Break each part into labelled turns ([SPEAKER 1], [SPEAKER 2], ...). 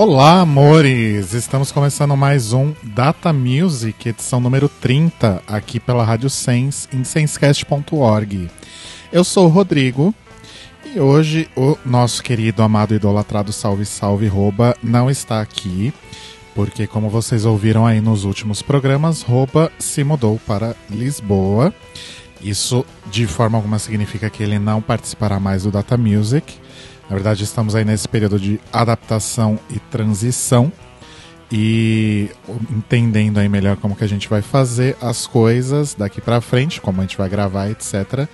[SPEAKER 1] Olá, amores! Estamos começando mais um Data Music, edição número 30, aqui pela Rádio Sense, em sensecast.org. Eu sou o Rodrigo e hoje o nosso querido, amado, idolatrado Salve Salve Roba não está aqui, porque, como vocês ouviram aí nos últimos programas, Roba se mudou para Lisboa. Isso, de forma alguma, significa que ele não participará mais do Data Music na verdade, estamos aí nesse período de adaptação e transição e entendendo aí melhor como que a gente vai fazer as coisas daqui para frente, como a gente vai gravar, etc.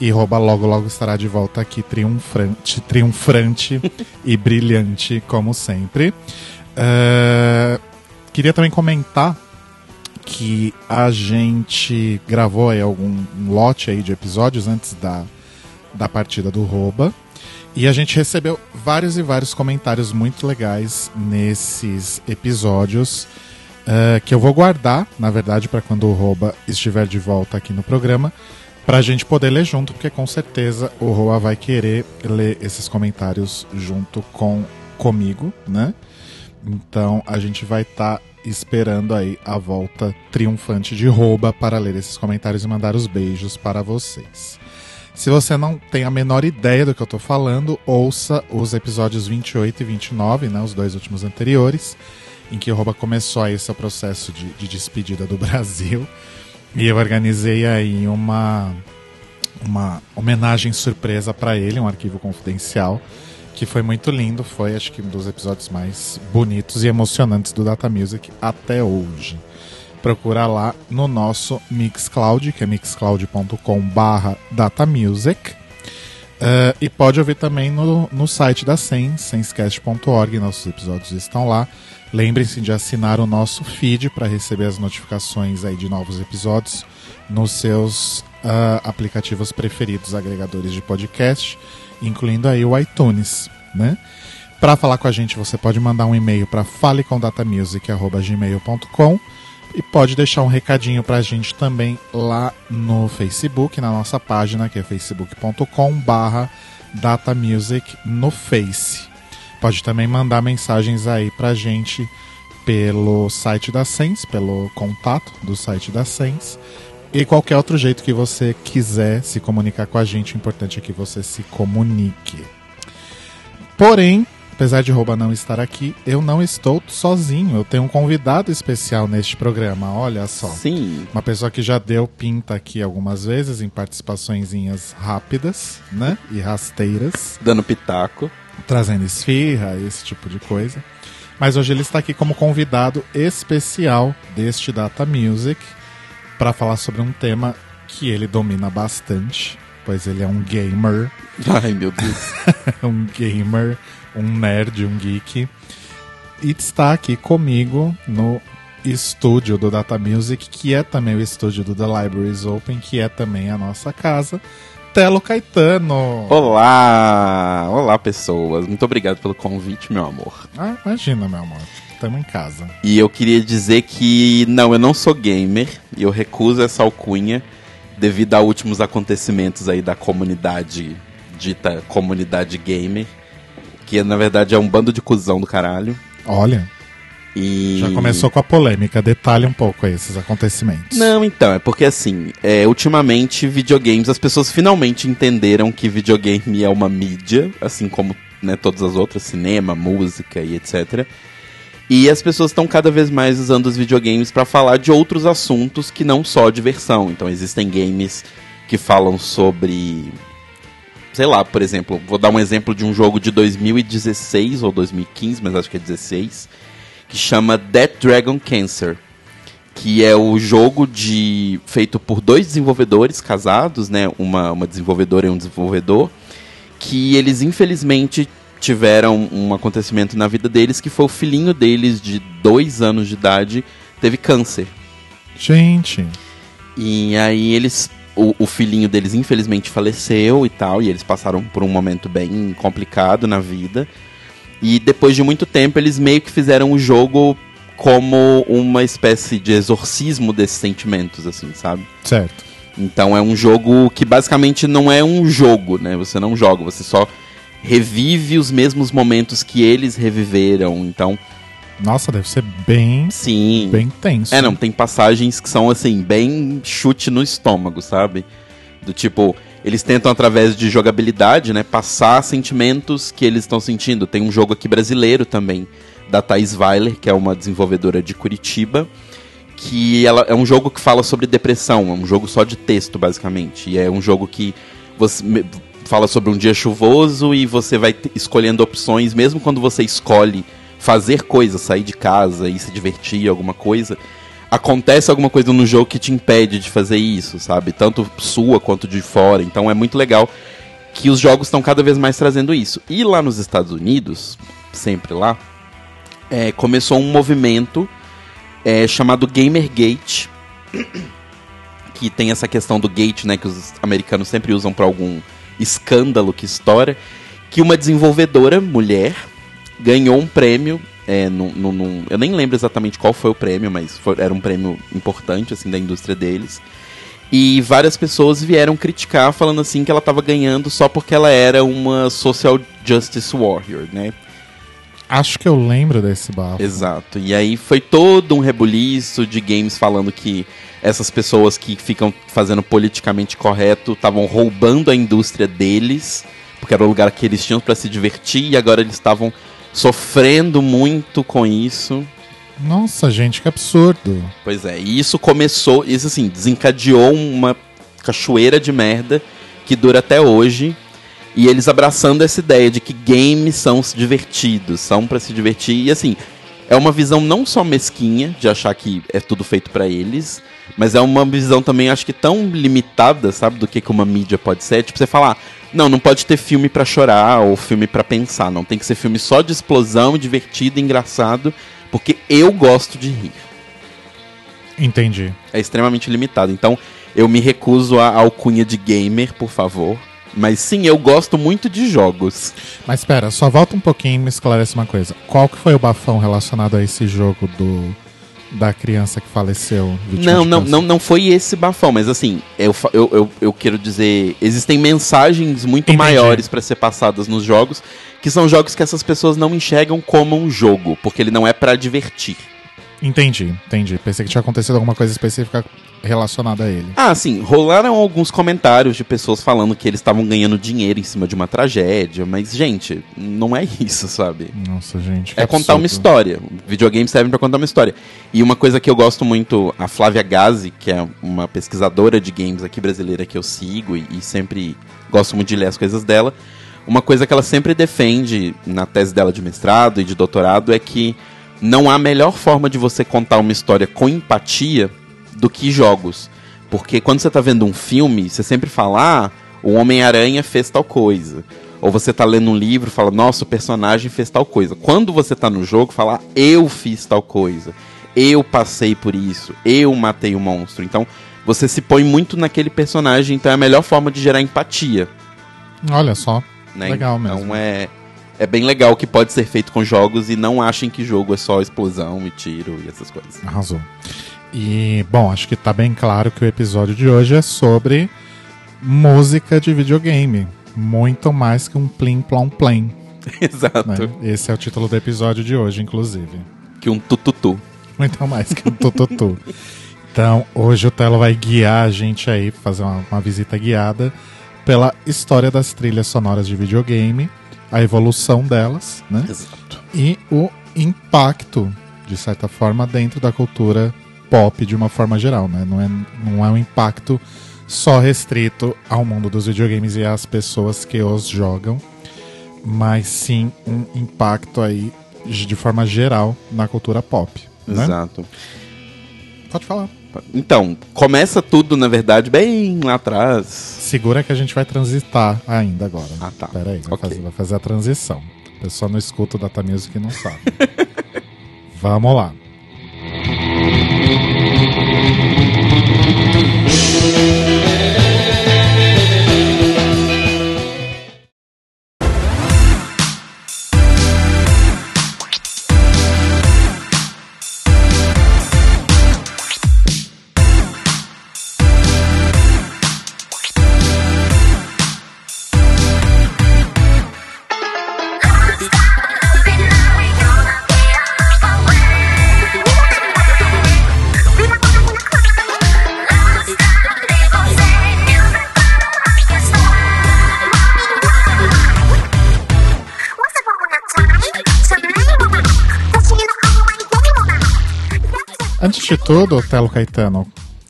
[SPEAKER 1] E Rouba logo logo estará de volta aqui triunfante, triunfante e brilhante como sempre. Uh, queria também comentar que a gente gravou aí algum um lote aí de episódios antes da, da partida do Rouba. E a gente recebeu vários e vários comentários muito legais nesses episódios. Uh, que eu vou guardar, na verdade, para quando o Roba estiver de volta aqui no programa, para a gente poder ler junto, porque com certeza o Roa vai querer ler esses comentários junto com comigo, né? Então a gente vai estar tá esperando aí a volta triunfante de Roba para ler esses comentários e mandar os beijos para vocês. Se você não tem a menor ideia do que eu estou falando, ouça os episódios 28 e 29, né, os dois últimos anteriores, em que o Roba começou aí esse processo de, de despedida do Brasil. E eu organizei aí uma, uma homenagem surpresa para ele, um arquivo confidencial, que foi muito lindo. Foi, acho que, um dos episódios mais bonitos e emocionantes do Data Music até hoje procura lá no nosso Mixcloud, que é mixcloud.com barra datamusic. Uh, e pode ouvir também no, no site da Sens, senscast.org, nossos episódios estão lá. Lembrem-se de assinar o nosso feed para receber as notificações aí de novos episódios nos seus uh, aplicativos preferidos, agregadores de podcast, incluindo aí o iTunes, né? Para falar com a gente, você pode mandar um e-mail para falecomdatamusic@gmail.com e pode deixar um recadinho pra gente também lá no Facebook, na nossa página, que é facebook.com barra datamusic no Face. Pode também mandar mensagens aí pra gente pelo site da Sens, pelo contato do site da Sens. E qualquer outro jeito que você quiser se comunicar com a gente, o importante é que você se comunique. Porém, apesar de Rouba não estar aqui, eu não estou sozinho. Eu tenho um convidado especial neste programa, olha só.
[SPEAKER 2] Sim.
[SPEAKER 1] Uma pessoa que já deu pinta aqui algumas vezes em participações rápidas, né? E rasteiras.
[SPEAKER 2] Dando pitaco.
[SPEAKER 1] Trazendo esfirra, esse tipo de coisa. Mas hoje ele está aqui como convidado especial deste Data Music para falar sobre um tema que ele domina bastante, pois ele é um gamer.
[SPEAKER 2] Ai, meu Deus.
[SPEAKER 1] um gamer um nerd, um geek. E está aqui comigo no estúdio do Data Music, que é também o estúdio do The Libraries Open, que é também a nossa casa. Telo Caetano.
[SPEAKER 2] Olá! Olá, pessoas. Muito obrigado pelo convite, meu amor.
[SPEAKER 1] Ah, imagina, meu amor. Estamos em casa.
[SPEAKER 2] E eu queria dizer que, não, eu não sou gamer. E eu recuso essa alcunha devido a últimos acontecimentos aí da comunidade, dita comunidade gamer que na verdade é um bando de cuzão do caralho.
[SPEAKER 1] Olha.
[SPEAKER 2] E...
[SPEAKER 1] Já começou com a polêmica, detalhe um pouco aí esses acontecimentos.
[SPEAKER 2] Não, então, é porque assim, é, ultimamente videogames, as pessoas finalmente entenderam que videogame é uma mídia, assim como né, todas as outras, cinema, música e etc. E as pessoas estão cada vez mais usando os videogames para falar de outros assuntos que não só diversão. Então existem games que falam sobre sei lá, por exemplo, vou dar um exemplo de um jogo de 2016 ou 2015, mas acho que é 16, que chama Dead Dragon Cancer, que é o jogo de feito por dois desenvolvedores casados, né, uma, uma desenvolvedora e um desenvolvedor, que eles infelizmente tiveram um acontecimento na vida deles que foi o filhinho deles de dois anos de idade teve câncer.
[SPEAKER 1] Gente.
[SPEAKER 2] E aí eles o, o, filhinho deles infelizmente faleceu e tal, e eles passaram por um momento bem complicado na vida. E depois de muito tempo, eles meio que fizeram o jogo como uma espécie de exorcismo desses sentimentos, assim, sabe?
[SPEAKER 1] Certo.
[SPEAKER 2] Então é um jogo que basicamente não é um jogo, né? Você não joga, você só revive os mesmos momentos que eles reviveram. Então,
[SPEAKER 1] Nossa, deve ser bem,
[SPEAKER 2] sim.
[SPEAKER 1] bem tenso.
[SPEAKER 2] É, não, tem passagens que são assim, bem chute no estômago, sabe? Do tipo, eles tentam através de jogabilidade, né, passar sentimentos que eles estão sentindo. Tem um jogo aqui brasileiro também, da Thais Weiler, que é uma desenvolvedora de Curitiba, que ela é um jogo que fala sobre depressão, é um jogo só de texto, basicamente. E é um jogo que você fala sobre um dia chuvoso e você vai escolhendo opções, mesmo quando você escolhe fazer coisas, sair de casa e se divertir, alguma coisa, acontece alguma coisa no jogo que te impede de fazer isso, sabe? Tanto sua quanto de fora. Então é muito legal que os jogos estão cada vez mais trazendo isso. E lá nos Estados Unidos, sempre lá, é, começou um movimento é, chamado Gamergate, que tem essa questão do gate, né, que os americanos sempre usam para algum escândalo que estoura, que uma desenvolvedora mulher ganhou um prêmio, é, num, num- num- eu nem lembro exatamente qual foi o prêmio, mas foi- era um prêmio importante assim da indústria deles. E várias pessoas vieram criticar, falando assim que ela estava ganhando só porque ela era uma social justice warrior, né?
[SPEAKER 1] Acho que eu lembro desse bafo.
[SPEAKER 2] Exato. E aí foi todo um rebuliço de games falando que essas pessoas que ficam fazendo politicamente correto estavam roubando a indústria deles, porque era o lugar que eles tinham para se divertir e agora eles estavam sofrendo muito com isso.
[SPEAKER 1] Nossa, gente, que absurdo.
[SPEAKER 2] Pois é, e isso começou, isso assim, desencadeou uma cachoeira de merda que dura até hoje. E eles abraçando essa ideia de que games são divertidos, são pra se divertir. E assim, é uma visão não só mesquinha de achar que é tudo feito pra eles, mas é uma visão também, acho que tão limitada, sabe, do que, que uma mídia pode ser. Tipo, você falar, não, não pode ter filme pra chorar ou filme pra pensar. Não, tem que ser filme só de explosão, divertido, engraçado, porque eu gosto de rir
[SPEAKER 1] Entendi.
[SPEAKER 2] é extremamente limitado. Então, eu me recuso à alcunha de gamer, por favor. Mas sim, eu gosto muito de jogos.
[SPEAKER 1] Mas espera, só volta um pouquinho e me esclarece uma coisa. Qual que foi o bafão relacionado a esse jogo do da criança que faleceu?
[SPEAKER 2] Não, não, não, não foi esse bafão, mas assim, eu, eu, eu, eu quero dizer, existem mensagens muito
[SPEAKER 1] Entendi.
[SPEAKER 2] maiores pra ser passadas nos jogos, que são jogos que essas pessoas não enxergam como um jogo, porque ele não é pra divertir.
[SPEAKER 1] Entendi, entendi. Pensei que tinha acontecido alguma coisa específica relacionada a ele.
[SPEAKER 2] Ah, sim, rolaram alguns comentários de pessoas falando que eles estavam ganhando dinheiro em cima de uma tragédia, mas, gente, não é isso, sabe?
[SPEAKER 1] Nossa, gente.
[SPEAKER 2] É contar uma
[SPEAKER 1] absurdo.
[SPEAKER 2] história. Videogames servem pra contar uma história. E uma coisa que eu gosto muito, a Flávia Gazi, que é uma pesquisadora de games aqui brasileira que eu sigo e, e sempre gosto muito de ler as coisas dela. Uma coisa que ela sempre defende na tese dela de mestrado e de doutorado é que não há melhor forma de você contar uma história com empatia do que jogos. Porque quando você tá vendo um filme, você sempre fala, ah, o Homem-Aranha fez tal coisa. Ou você tá lendo um livro fala, nossa, o personagem fez tal coisa. Quando você tá no jogo, fala, "Ah, eu fiz tal coisa. Eu passei por isso. Eu matei o monstro. Então, você se põe muito naquele personagem, então é a melhor forma de gerar empatia.
[SPEAKER 1] Olha só.
[SPEAKER 2] Né?
[SPEAKER 1] Legal mesmo.
[SPEAKER 2] Então é, é bem legal que pode ser feito com jogos e não achem que jogo é só explosão e tiro e essas coisas.
[SPEAKER 1] Arrasou. E, bom, acho que tá bem claro que o episódio de hoje é sobre música de videogame. Muito mais que um plim plom plim.
[SPEAKER 2] Exato.
[SPEAKER 1] Né? Esse é o título do episódio de hoje, inclusive.
[SPEAKER 2] Que um tututu.
[SPEAKER 1] Muito mais que um tututu. Então, hoje o Telo vai guiar a gente aí, fazer uma, uma visita guiada pela história das trilhas sonoras de videogame, a evolução delas, né?
[SPEAKER 2] Exato.
[SPEAKER 1] E o impacto, de certa forma, dentro da cultura pop de uma forma geral, né? Não é, não é um impacto só restrito ao mundo dos videogames e às pessoas que os jogam, mas sim um impacto aí de forma geral na cultura pop. Né?
[SPEAKER 2] Exato.
[SPEAKER 1] Pode falar.
[SPEAKER 2] Então, começa tudo, na verdade, bem lá atrás.
[SPEAKER 1] Segura que a gente vai transitar ainda agora.
[SPEAKER 2] Ah, tá.
[SPEAKER 1] Pera aí, vai,
[SPEAKER 2] Ok.
[SPEAKER 1] fazer, vai fazer a transição. O pessoal não escuta o Data Music e não sabe. Vamos lá. De tudo, Telo Caetano,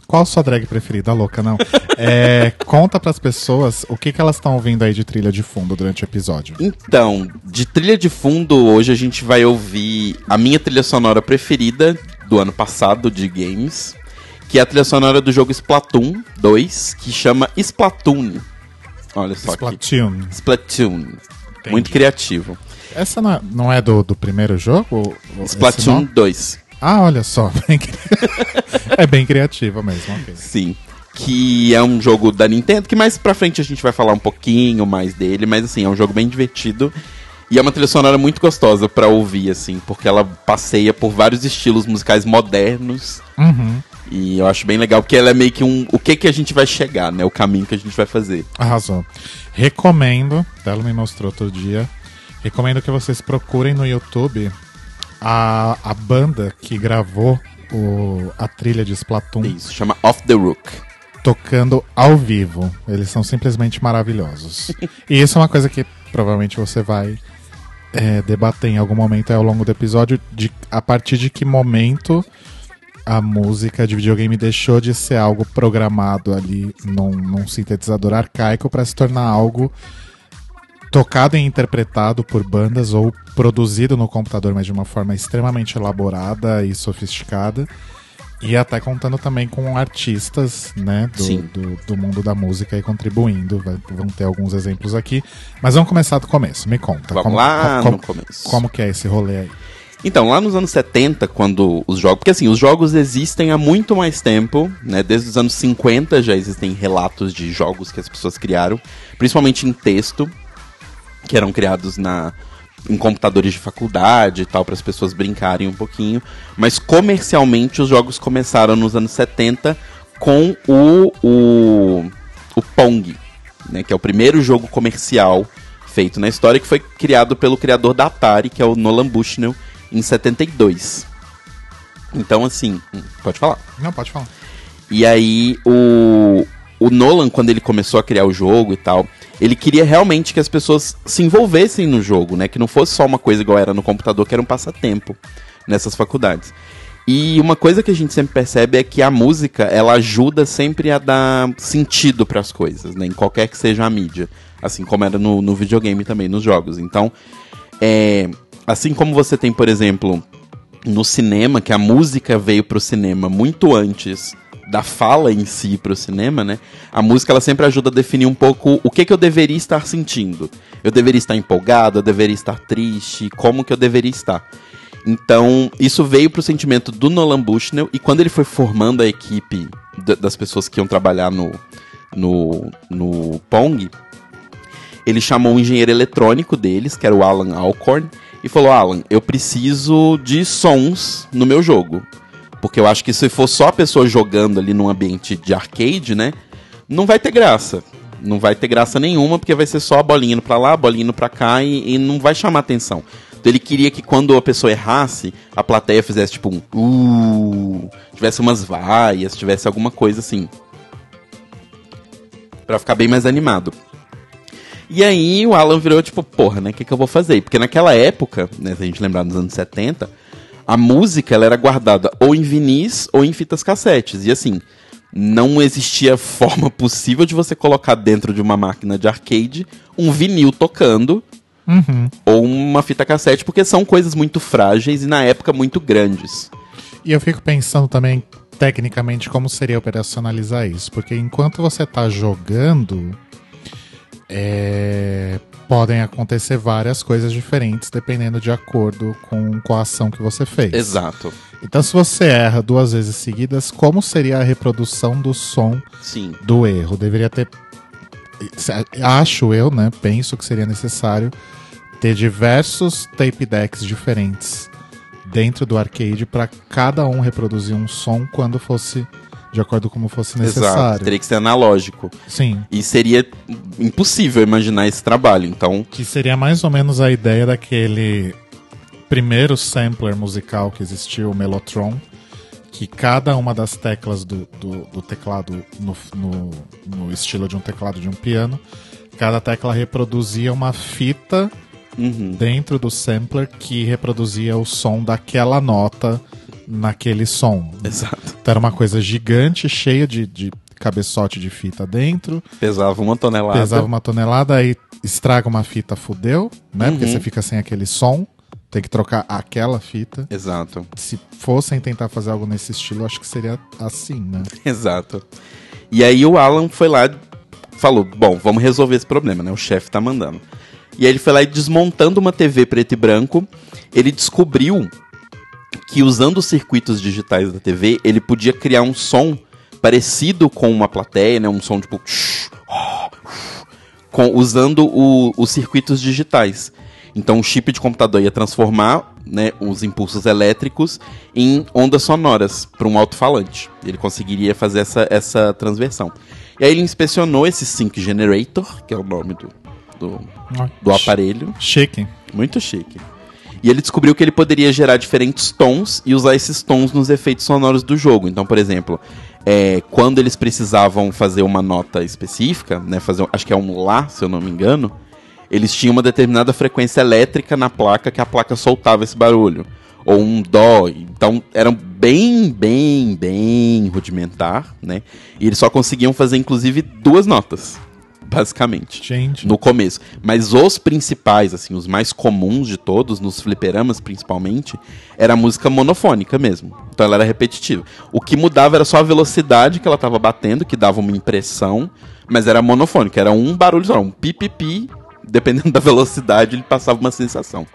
[SPEAKER 1] qual sua drag preferida? Louca, não. É, conta pras pessoas o que, que elas estão ouvindo aí de trilha de fundo durante o episódio.
[SPEAKER 2] Então, de trilha de fundo, hoje a gente vai ouvir a minha trilha sonora preferida do ano passado de games, que é a trilha sonora do jogo Splatoon 2, que chama Splatoon. Olha só
[SPEAKER 1] Splatoon.
[SPEAKER 2] aqui. Splatoon. Muito criativo.
[SPEAKER 1] Essa não é, não é do, do primeiro jogo?
[SPEAKER 2] Splatoon
[SPEAKER 1] nome?
[SPEAKER 2] 2.
[SPEAKER 1] Ah, olha só. é bem criativa mesmo, ok.
[SPEAKER 2] Sim. Que é um jogo da Nintendo, que mais pra frente a gente vai falar um pouquinho mais dele, mas assim, é um jogo bem divertido. E é uma trilha sonora muito gostosa pra ouvir, assim, porque ela passeia por vários estilos musicais modernos.
[SPEAKER 1] Uhum.
[SPEAKER 2] E eu acho bem legal, porque ela é meio que um. O que que a gente vai chegar, né? O caminho que a gente vai fazer.
[SPEAKER 1] Arrasou. Recomendo, Telo me mostrou outro dia, recomendo que vocês procurem no YouTube a, a banda que gravou o, a trilha de Splatoon
[SPEAKER 2] Isso, chama Off the Rook.
[SPEAKER 1] tocando ao vivo. Eles são simplesmente maravilhosos. e isso é uma coisa que provavelmente você vai é, debater em algum momento ao longo do episódio, de a partir de que momento a música de videogame deixou de ser algo programado ali num, num sintetizador arcaico para se tornar algo tocado e interpretado por bandas ou produzido no computador, mas de uma forma extremamente elaborada e sofisticada. E até contando também com artistas, né, do, do, do mundo da música e contribuindo. Vai- vão ter alguns exemplos aqui. Mas vamos começar do começo. Me conta.
[SPEAKER 2] Vamos
[SPEAKER 1] como,
[SPEAKER 2] lá
[SPEAKER 1] como,
[SPEAKER 2] no começo.
[SPEAKER 1] como que é esse rolê aí?
[SPEAKER 2] Então, lá nos anos 70, quando os jogos. Porque assim, os jogos existem há muito mais tempo, né? Desde os anos 50 já existem relatos de jogos que as pessoas criaram, principalmente em texto, que eram criados na em computadores de faculdade e tal, para as pessoas brincarem um pouquinho. Mas comercialmente os jogos começaram nos anos 70 com o, o, o Pong, né? Que é o primeiro jogo comercial feito na história, que foi criado pelo criador da Atari, que é o Nolan Bushnell, em 72. Então, assim, hum, pode falar.
[SPEAKER 1] Não, pode falar.
[SPEAKER 2] E aí, o, o Nolan, quando ele começou a criar o jogo e tal, ele queria realmente que as pessoas se envolvessem no jogo, né? Que não fosse só uma coisa igual era no computador, que era um passatempo nessas faculdades. E uma coisa que a gente sempre percebe é que a música, ela ajuda sempre a dar sentido para as coisas, né? Em qualquer que seja a mídia. Assim como era no, no videogame também, nos jogos. Então, é, assim como você tem, por exemplo, no cinema, que a música veio pro cinema muito antes da fala em si pro cinema, né? A música ela sempre ajuda a definir um pouco o que, que eu deveria estar sentindo. Eu deveria estar empolgado, eu deveria estar triste, como que eu deveria estar. Então, isso veio pro sentimento do Nolan Bushnell e quando ele foi formando a equipe da- das pessoas que iam trabalhar no, no, no Pong, ele chamou um engenheiro eletrônico deles, que era o Alan Alcorn, e falou: Alan, eu preciso de sons no meu jogo. Porque eu acho que se for só a pessoa jogando ali num ambiente de arcade, né? Não vai ter graça. Não vai ter graça nenhuma, porque vai ser só a bolinha indo pra lá, a bolinha indo pra cá e, e não vai chamar atenção. Então ele queria que quando a pessoa errasse, a plateia fizesse tipo um uh, tivesse umas vaias, tivesse alguma coisa assim. Pra ficar bem mais animado. E aí o Alan virou tipo, porra, né? O que, que eu vou fazer? Porque naquela época, né, se a gente lembrar dos anos 70, a música ela era guardada ou em vinis ou em fitas cassetes. E assim, não existia forma possível de você colocar dentro de uma máquina de arcade um vinil tocando
[SPEAKER 1] Uhum.
[SPEAKER 2] ou uma fita cassete, porque são coisas muito frágeis e na época muito grandes.
[SPEAKER 1] E eu fico pensando também, tecnicamente, como seria operacionalizar isso. Porque enquanto você tá jogando, é, podem acontecer várias coisas diferentes, dependendo de acordo com, com a ação que você fez.
[SPEAKER 2] Exato.
[SPEAKER 1] Então, se você erra duas vezes seguidas, como seria a reprodução do som
[SPEAKER 2] Sim.
[SPEAKER 1] do erro? Deveria ter. Acho eu, né? Penso que seria necessário ter diversos tape decks diferentes dentro do arcade para cada um reproduzir um som quando fosse de acordo com como fosse
[SPEAKER 2] Exato.
[SPEAKER 1] necessário.
[SPEAKER 2] Teria que ser analógico.
[SPEAKER 1] Sim.
[SPEAKER 2] E seria impossível imaginar esse trabalho. Então,
[SPEAKER 1] Que seria mais ou menos a ideia daquele primeiro sampler musical que existiu, o Mellotron, que cada uma das teclas do, do, do teclado, no, no, no estilo de um teclado de um piano, cada tecla reproduzia uma fita
[SPEAKER 2] uhum.
[SPEAKER 1] dentro do sampler que reproduzia o som daquela nota naquele som.
[SPEAKER 2] Exato.
[SPEAKER 1] Então era uma coisa gigante, cheia de, de cabeçote de fita dentro.
[SPEAKER 2] Pesava uma tonelada.
[SPEAKER 1] Pesava uma tonelada, aí estraga uma fita, fudeu, né? Porque
[SPEAKER 2] Uhum.
[SPEAKER 1] você fica sem aquele som. Tem que trocar aquela fita.
[SPEAKER 2] Exato.
[SPEAKER 1] Se fossem tentar fazer algo nesse estilo, acho que seria assim, né?
[SPEAKER 2] Exato. E aí o Alan foi lá e falou: Bom, vamos resolver esse problema, né? O chefe tá mandando. E aí ele foi lá e desmontando uma TV preto e branco, ele descobriu que usando os circuitos digitais da TV, ele podia criar um som parecido com uma plateia, né? Um som tipo. Com, usando o- os circuitos digitais. Então o chip de computador ia transformar né, os impulsos elétricos em ondas sonoras para um alto-falante. Ele conseguiria fazer essa, essa transversão. E aí ele inspecionou esse Sync Generator, que é o nome do, do, do aparelho.
[SPEAKER 1] Chique.
[SPEAKER 2] Muito chique. E ele descobriu que ele poderia gerar diferentes tons e usar esses tons nos efeitos sonoros do jogo. Então, por exemplo, é, quando eles precisavam fazer uma nota específica, né, fazer, acho que é um Lá, se eu não me engano, eles tinham uma determinada frequência elétrica na placa que a placa soltava esse barulho. Ou um Dó. Então, eram bem, bem, bem rudimentar, né? E eles só conseguiam fazer, inclusive, duas notas, basicamente
[SPEAKER 1] Gente.
[SPEAKER 2] no começo. Mas os principais, assim, os mais comuns de todos, nos fliperamas principalmente, era a música monofônica mesmo. Então ela era repetitiva. O que mudava era só a velocidade que ela tava batendo, que dava uma impressão, mas era monofônica, era um barulho só, um pipipi, dependendo da velocidade, ele passava uma sensação.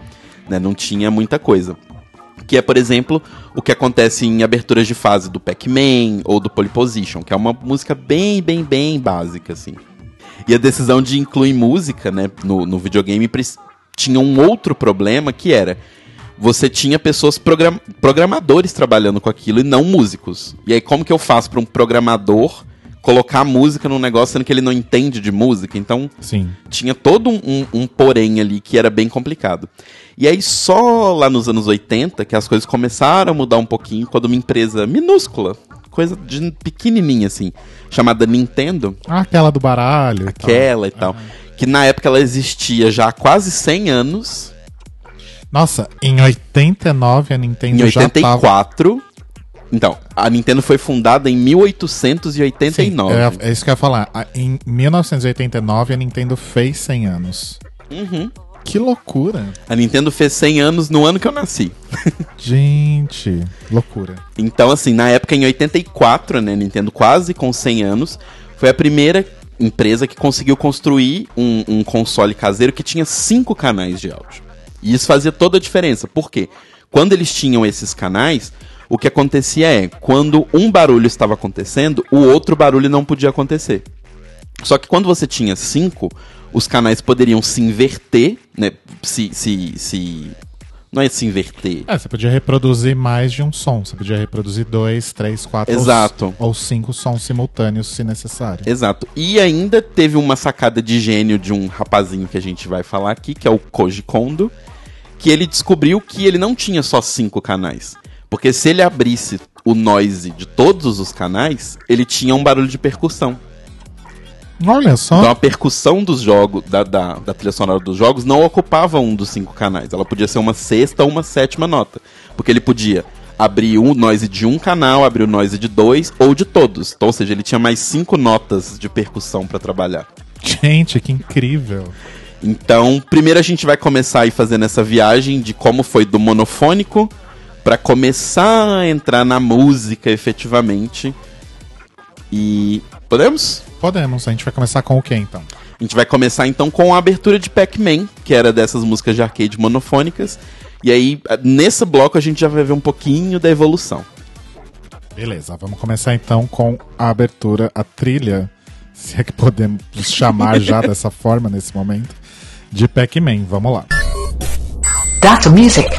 [SPEAKER 2] Né? Não tinha muita coisa. Que é, por exemplo, o que acontece em aberturas de fase do Pac-Man ou do Polyposition, que é uma música bem, bem, bem básica, assim. E a decisão de incluir música né, no, no videogame tinha um outro problema que era você tinha pessoas program- programadores trabalhando com aquilo e não músicos. E aí como que eu faço para um programador colocar música num negócio sendo que ele não entende de música? Então
[SPEAKER 1] Sim.
[SPEAKER 2] tinha todo um, um, um porém ali que era bem complicado. E aí só lá nos anos 80 que as coisas começaram a mudar um pouquinho quando uma empresa minúscula, coisa de pequenininha assim, chamada Nintendo,
[SPEAKER 1] Ah, aquela do baralho. e tal.
[SPEAKER 2] aquela e tal, que na época ela existia já há quase 100 anos,
[SPEAKER 1] Nossa, em 89 a Nintendo
[SPEAKER 2] em
[SPEAKER 1] já tava...
[SPEAKER 2] 84. Então, a Nintendo foi fundada em 1889.
[SPEAKER 1] É, é isso que eu ia falar. Em 1989 a Nintendo fez 100 anos.
[SPEAKER 2] Uhum.
[SPEAKER 1] Que loucura.
[SPEAKER 2] A Nintendo fez 100 anos no ano que eu nasci.
[SPEAKER 1] Gente, loucura.
[SPEAKER 2] Então, assim, na época, em 84, né, Nintendo quase com 100 anos, foi a primeira empresa que conseguiu construir um, um console caseiro que tinha cinco canais de áudio. E isso fazia toda a diferença. Por quê? Quando eles tinham esses canais, o que acontecia é, quando um barulho estava acontecendo, o outro barulho não podia acontecer. Só que quando você tinha cinco, os canais poderiam se inverter, né? Se. se, se não é se inverter.
[SPEAKER 1] É, você podia reproduzir mais de um som. Você podia reproduzir dois, três, quatro
[SPEAKER 2] Exato.
[SPEAKER 1] Ou, ou cinco sons simultâneos, se necessário.
[SPEAKER 2] Exato. E ainda teve uma sacada de gênio de um rapazinho que a gente vai falar aqui, que é o Koji Kondo, que ele descobriu que ele não tinha só cinco canais. Porque se ele abrisse o noise de todos os canais, ele tinha um barulho de percussão.
[SPEAKER 1] Olha só.
[SPEAKER 2] Então a percussão dos jogos, da, da, da trilha sonora dos jogos, não ocupava um dos cinco canais. Ela podia ser uma sexta ou uma sétima nota. Porque ele podia abrir o noise de um canal, abrir o noise de dois ou de todos. Então, ou seja, ele tinha mais cinco notas de percussão para trabalhar.
[SPEAKER 1] Gente, que incrível.
[SPEAKER 2] Então, primeiro a gente vai começar aí fazendo essa viagem de como foi do monofônico para começar a entrar na música efetivamente. E podemos?
[SPEAKER 1] Podemos, a gente vai começar com o que então?
[SPEAKER 2] A gente vai começar então com a abertura de Pac-Man, que era dessas músicas de arcade monofônicas. E aí, nesse bloco, a gente já vai ver um pouquinho da evolução.
[SPEAKER 1] Beleza, vamos começar então com a abertura, a trilha, se é que podemos chamar já dessa forma nesse momento, de Pac-Man. Vamos lá.
[SPEAKER 3] That's music.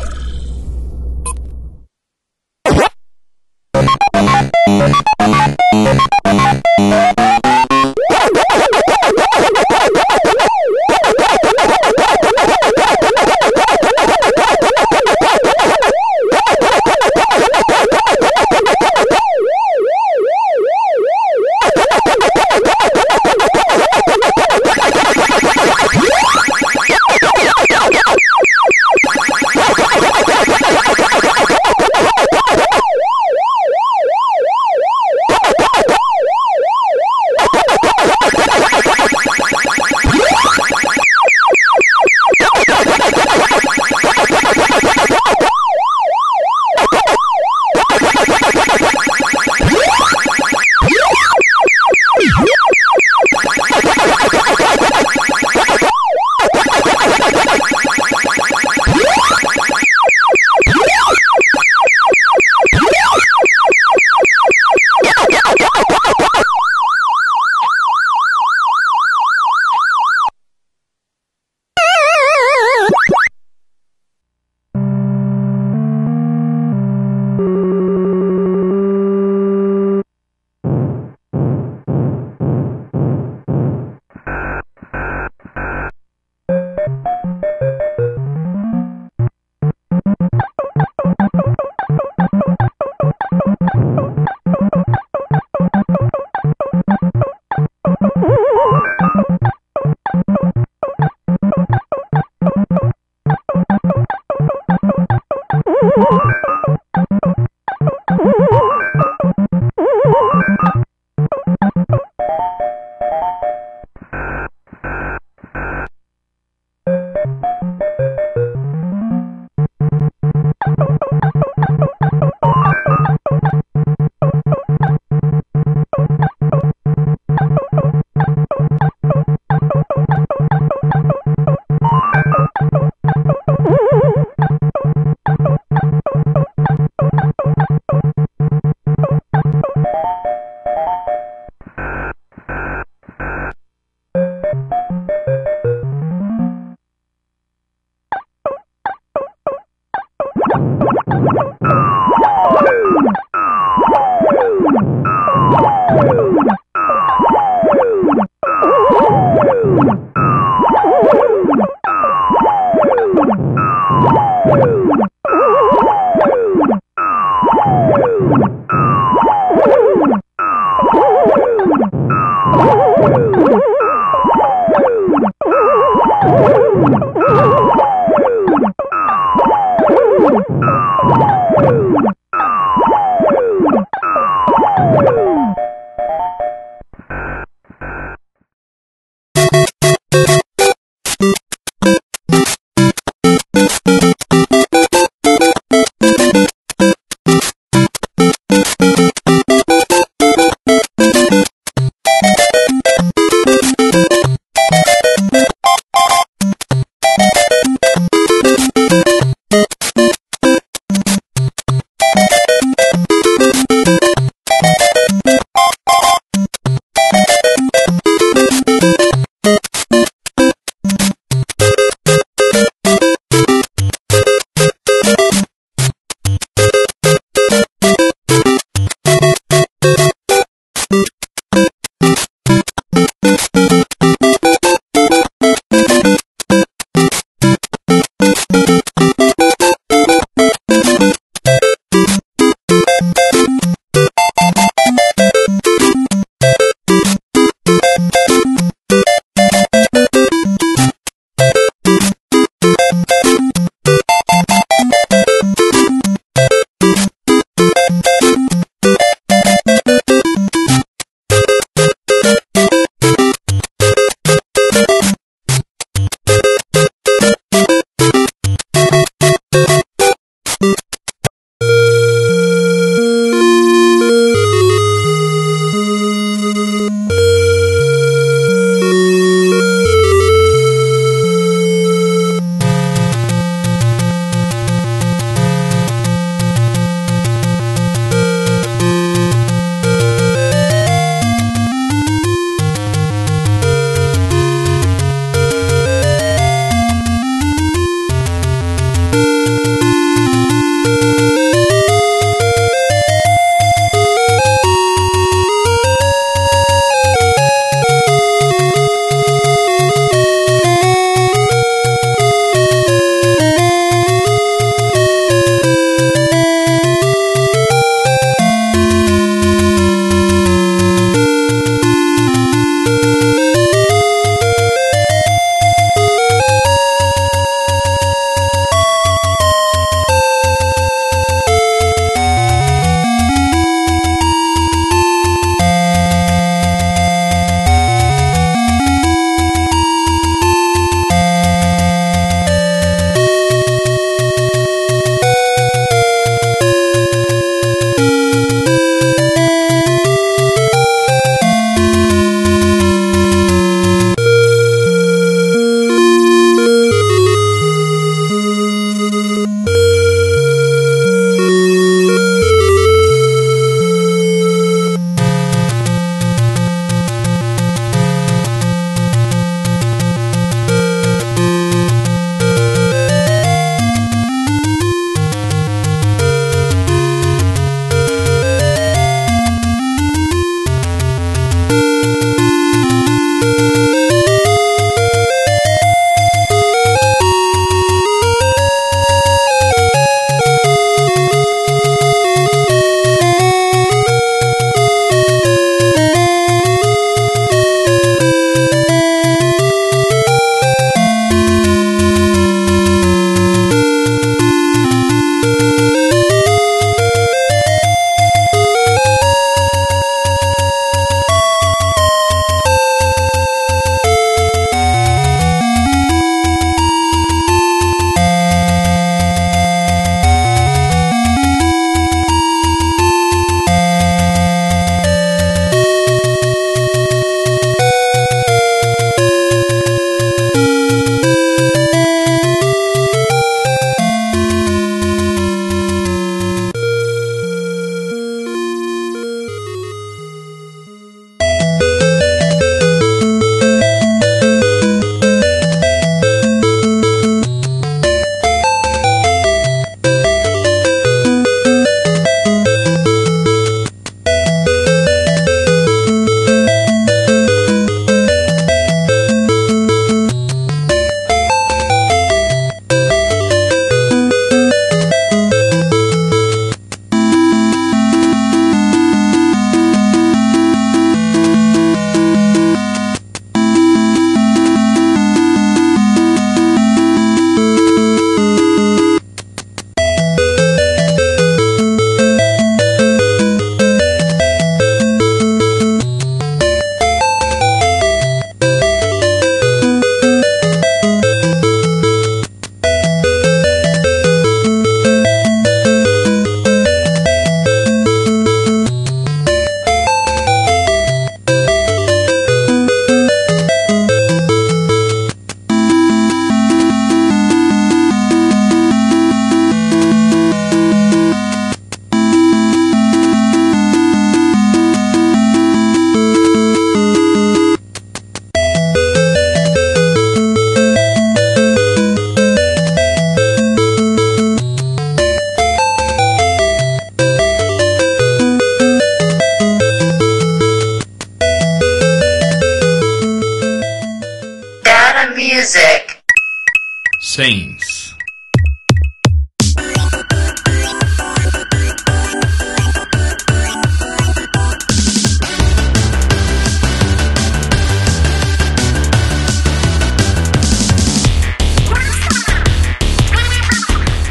[SPEAKER 4] Saints.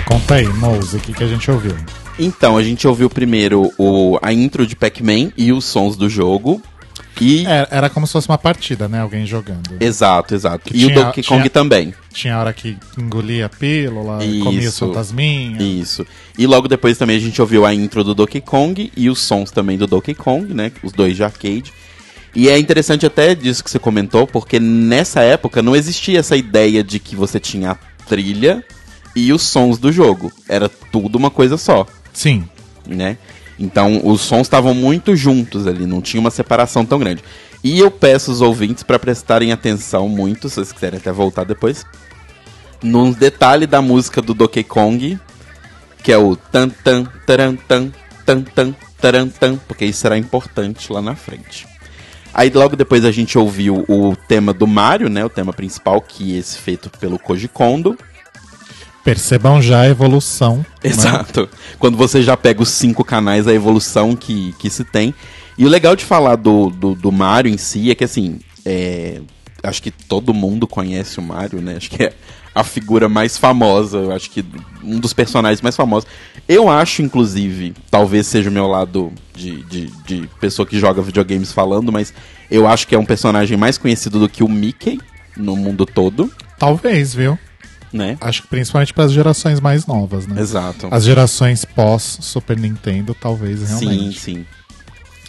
[SPEAKER 1] Conta aí, Mouse, o que, que a gente ouviu?
[SPEAKER 2] Então, a gente ouviu primeiro o, a intro de Pac-Man e os sons do jogo. E.
[SPEAKER 1] Era, era como se fosse uma partida, né? Alguém jogando.
[SPEAKER 2] Exato, exato.
[SPEAKER 1] Que
[SPEAKER 2] e o
[SPEAKER 1] tinha-
[SPEAKER 2] Donkey Kong
[SPEAKER 1] tinha-
[SPEAKER 2] também.
[SPEAKER 1] Tinha a hora que engolia a pílula, comia o
[SPEAKER 2] Isso.
[SPEAKER 1] fantasminha.
[SPEAKER 2] Isso. E logo depois também a gente ouviu a intro do Donkey Kong e os sons também do Donkey Kong, né? Os dois de arcade. E é interessante até disso que você comentou, porque nessa época não existia essa ideia de que você tinha a trilha e os sons do jogo. Era tudo uma coisa só,
[SPEAKER 1] Sim.
[SPEAKER 2] né? Então os sons estavam muito juntos ali, não tinha uma separação tão grande. E eu peço os ouvintes para prestarem atenção muito, se vocês quiserem até voltar depois, num detalhe da música do Donkey Kong, que é o tan tan taran tan tan tan taran tan, porque isso será importante lá na frente. Aí logo depois a gente ouviu o tema do Mario, né, o tema principal, que é esse feito pelo Koji Kondo.
[SPEAKER 1] Percebam já a evolução. né?
[SPEAKER 2] Exato. Quando você já pega os cinco canais, a evolução que, que se tem. E o legal de falar do, do, do Mario em si é que, assim, é, acho que todo mundo conhece o Mario, né? Acho que é a figura mais famosa, eu acho que um dos personagens mais famosos. Eu acho, inclusive, talvez seja o meu lado de, de, de pessoa que joga videogames falando, mas eu acho que é um personagem mais conhecido do que o Mickey no mundo todo,
[SPEAKER 1] Talvez, viu?
[SPEAKER 2] Né?
[SPEAKER 1] Acho que principalmente para as gerações mais novas, né?
[SPEAKER 2] Exato.
[SPEAKER 1] As gerações pós Super Nintendo, talvez realmente.
[SPEAKER 2] Sim, sim.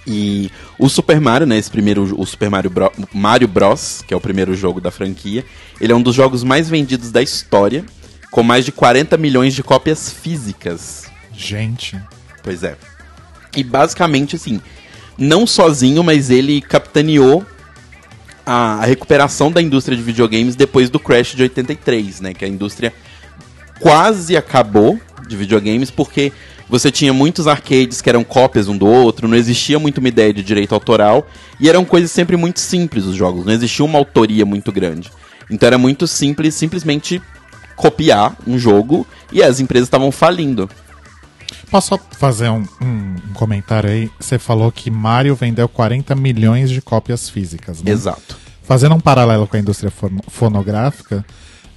[SPEAKER 2] E o Super Mario, né, esse primeiro, o Super Mario, Bro- Mario Bros, que é o primeiro jogo da franquia, ele é um dos jogos mais vendidos da história, com mais de 40 milhões de cópias físicas.
[SPEAKER 1] Gente,
[SPEAKER 2] Pois é. E basicamente, assim, não sozinho, mas ele capitaneou a, a recuperação da indústria de videogames depois do crash de 83, né? Que a indústria quase acabou de videogames porque você tinha muitos arcades que eram cópias um do outro, não existia muito uma ideia de direito autoral e eram coisas sempre muito simples os jogos, não existia uma autoria muito grande. Então era muito simples simplesmente copiar um jogo e as empresas estavam falindo.
[SPEAKER 1] Posso fazer um, um- um comentário aí? Você falou que Mario vendeu 40 milhões de cópias físicas, né?
[SPEAKER 2] Exato.
[SPEAKER 1] Fazendo um paralelo com a indústria fono- fonográfica,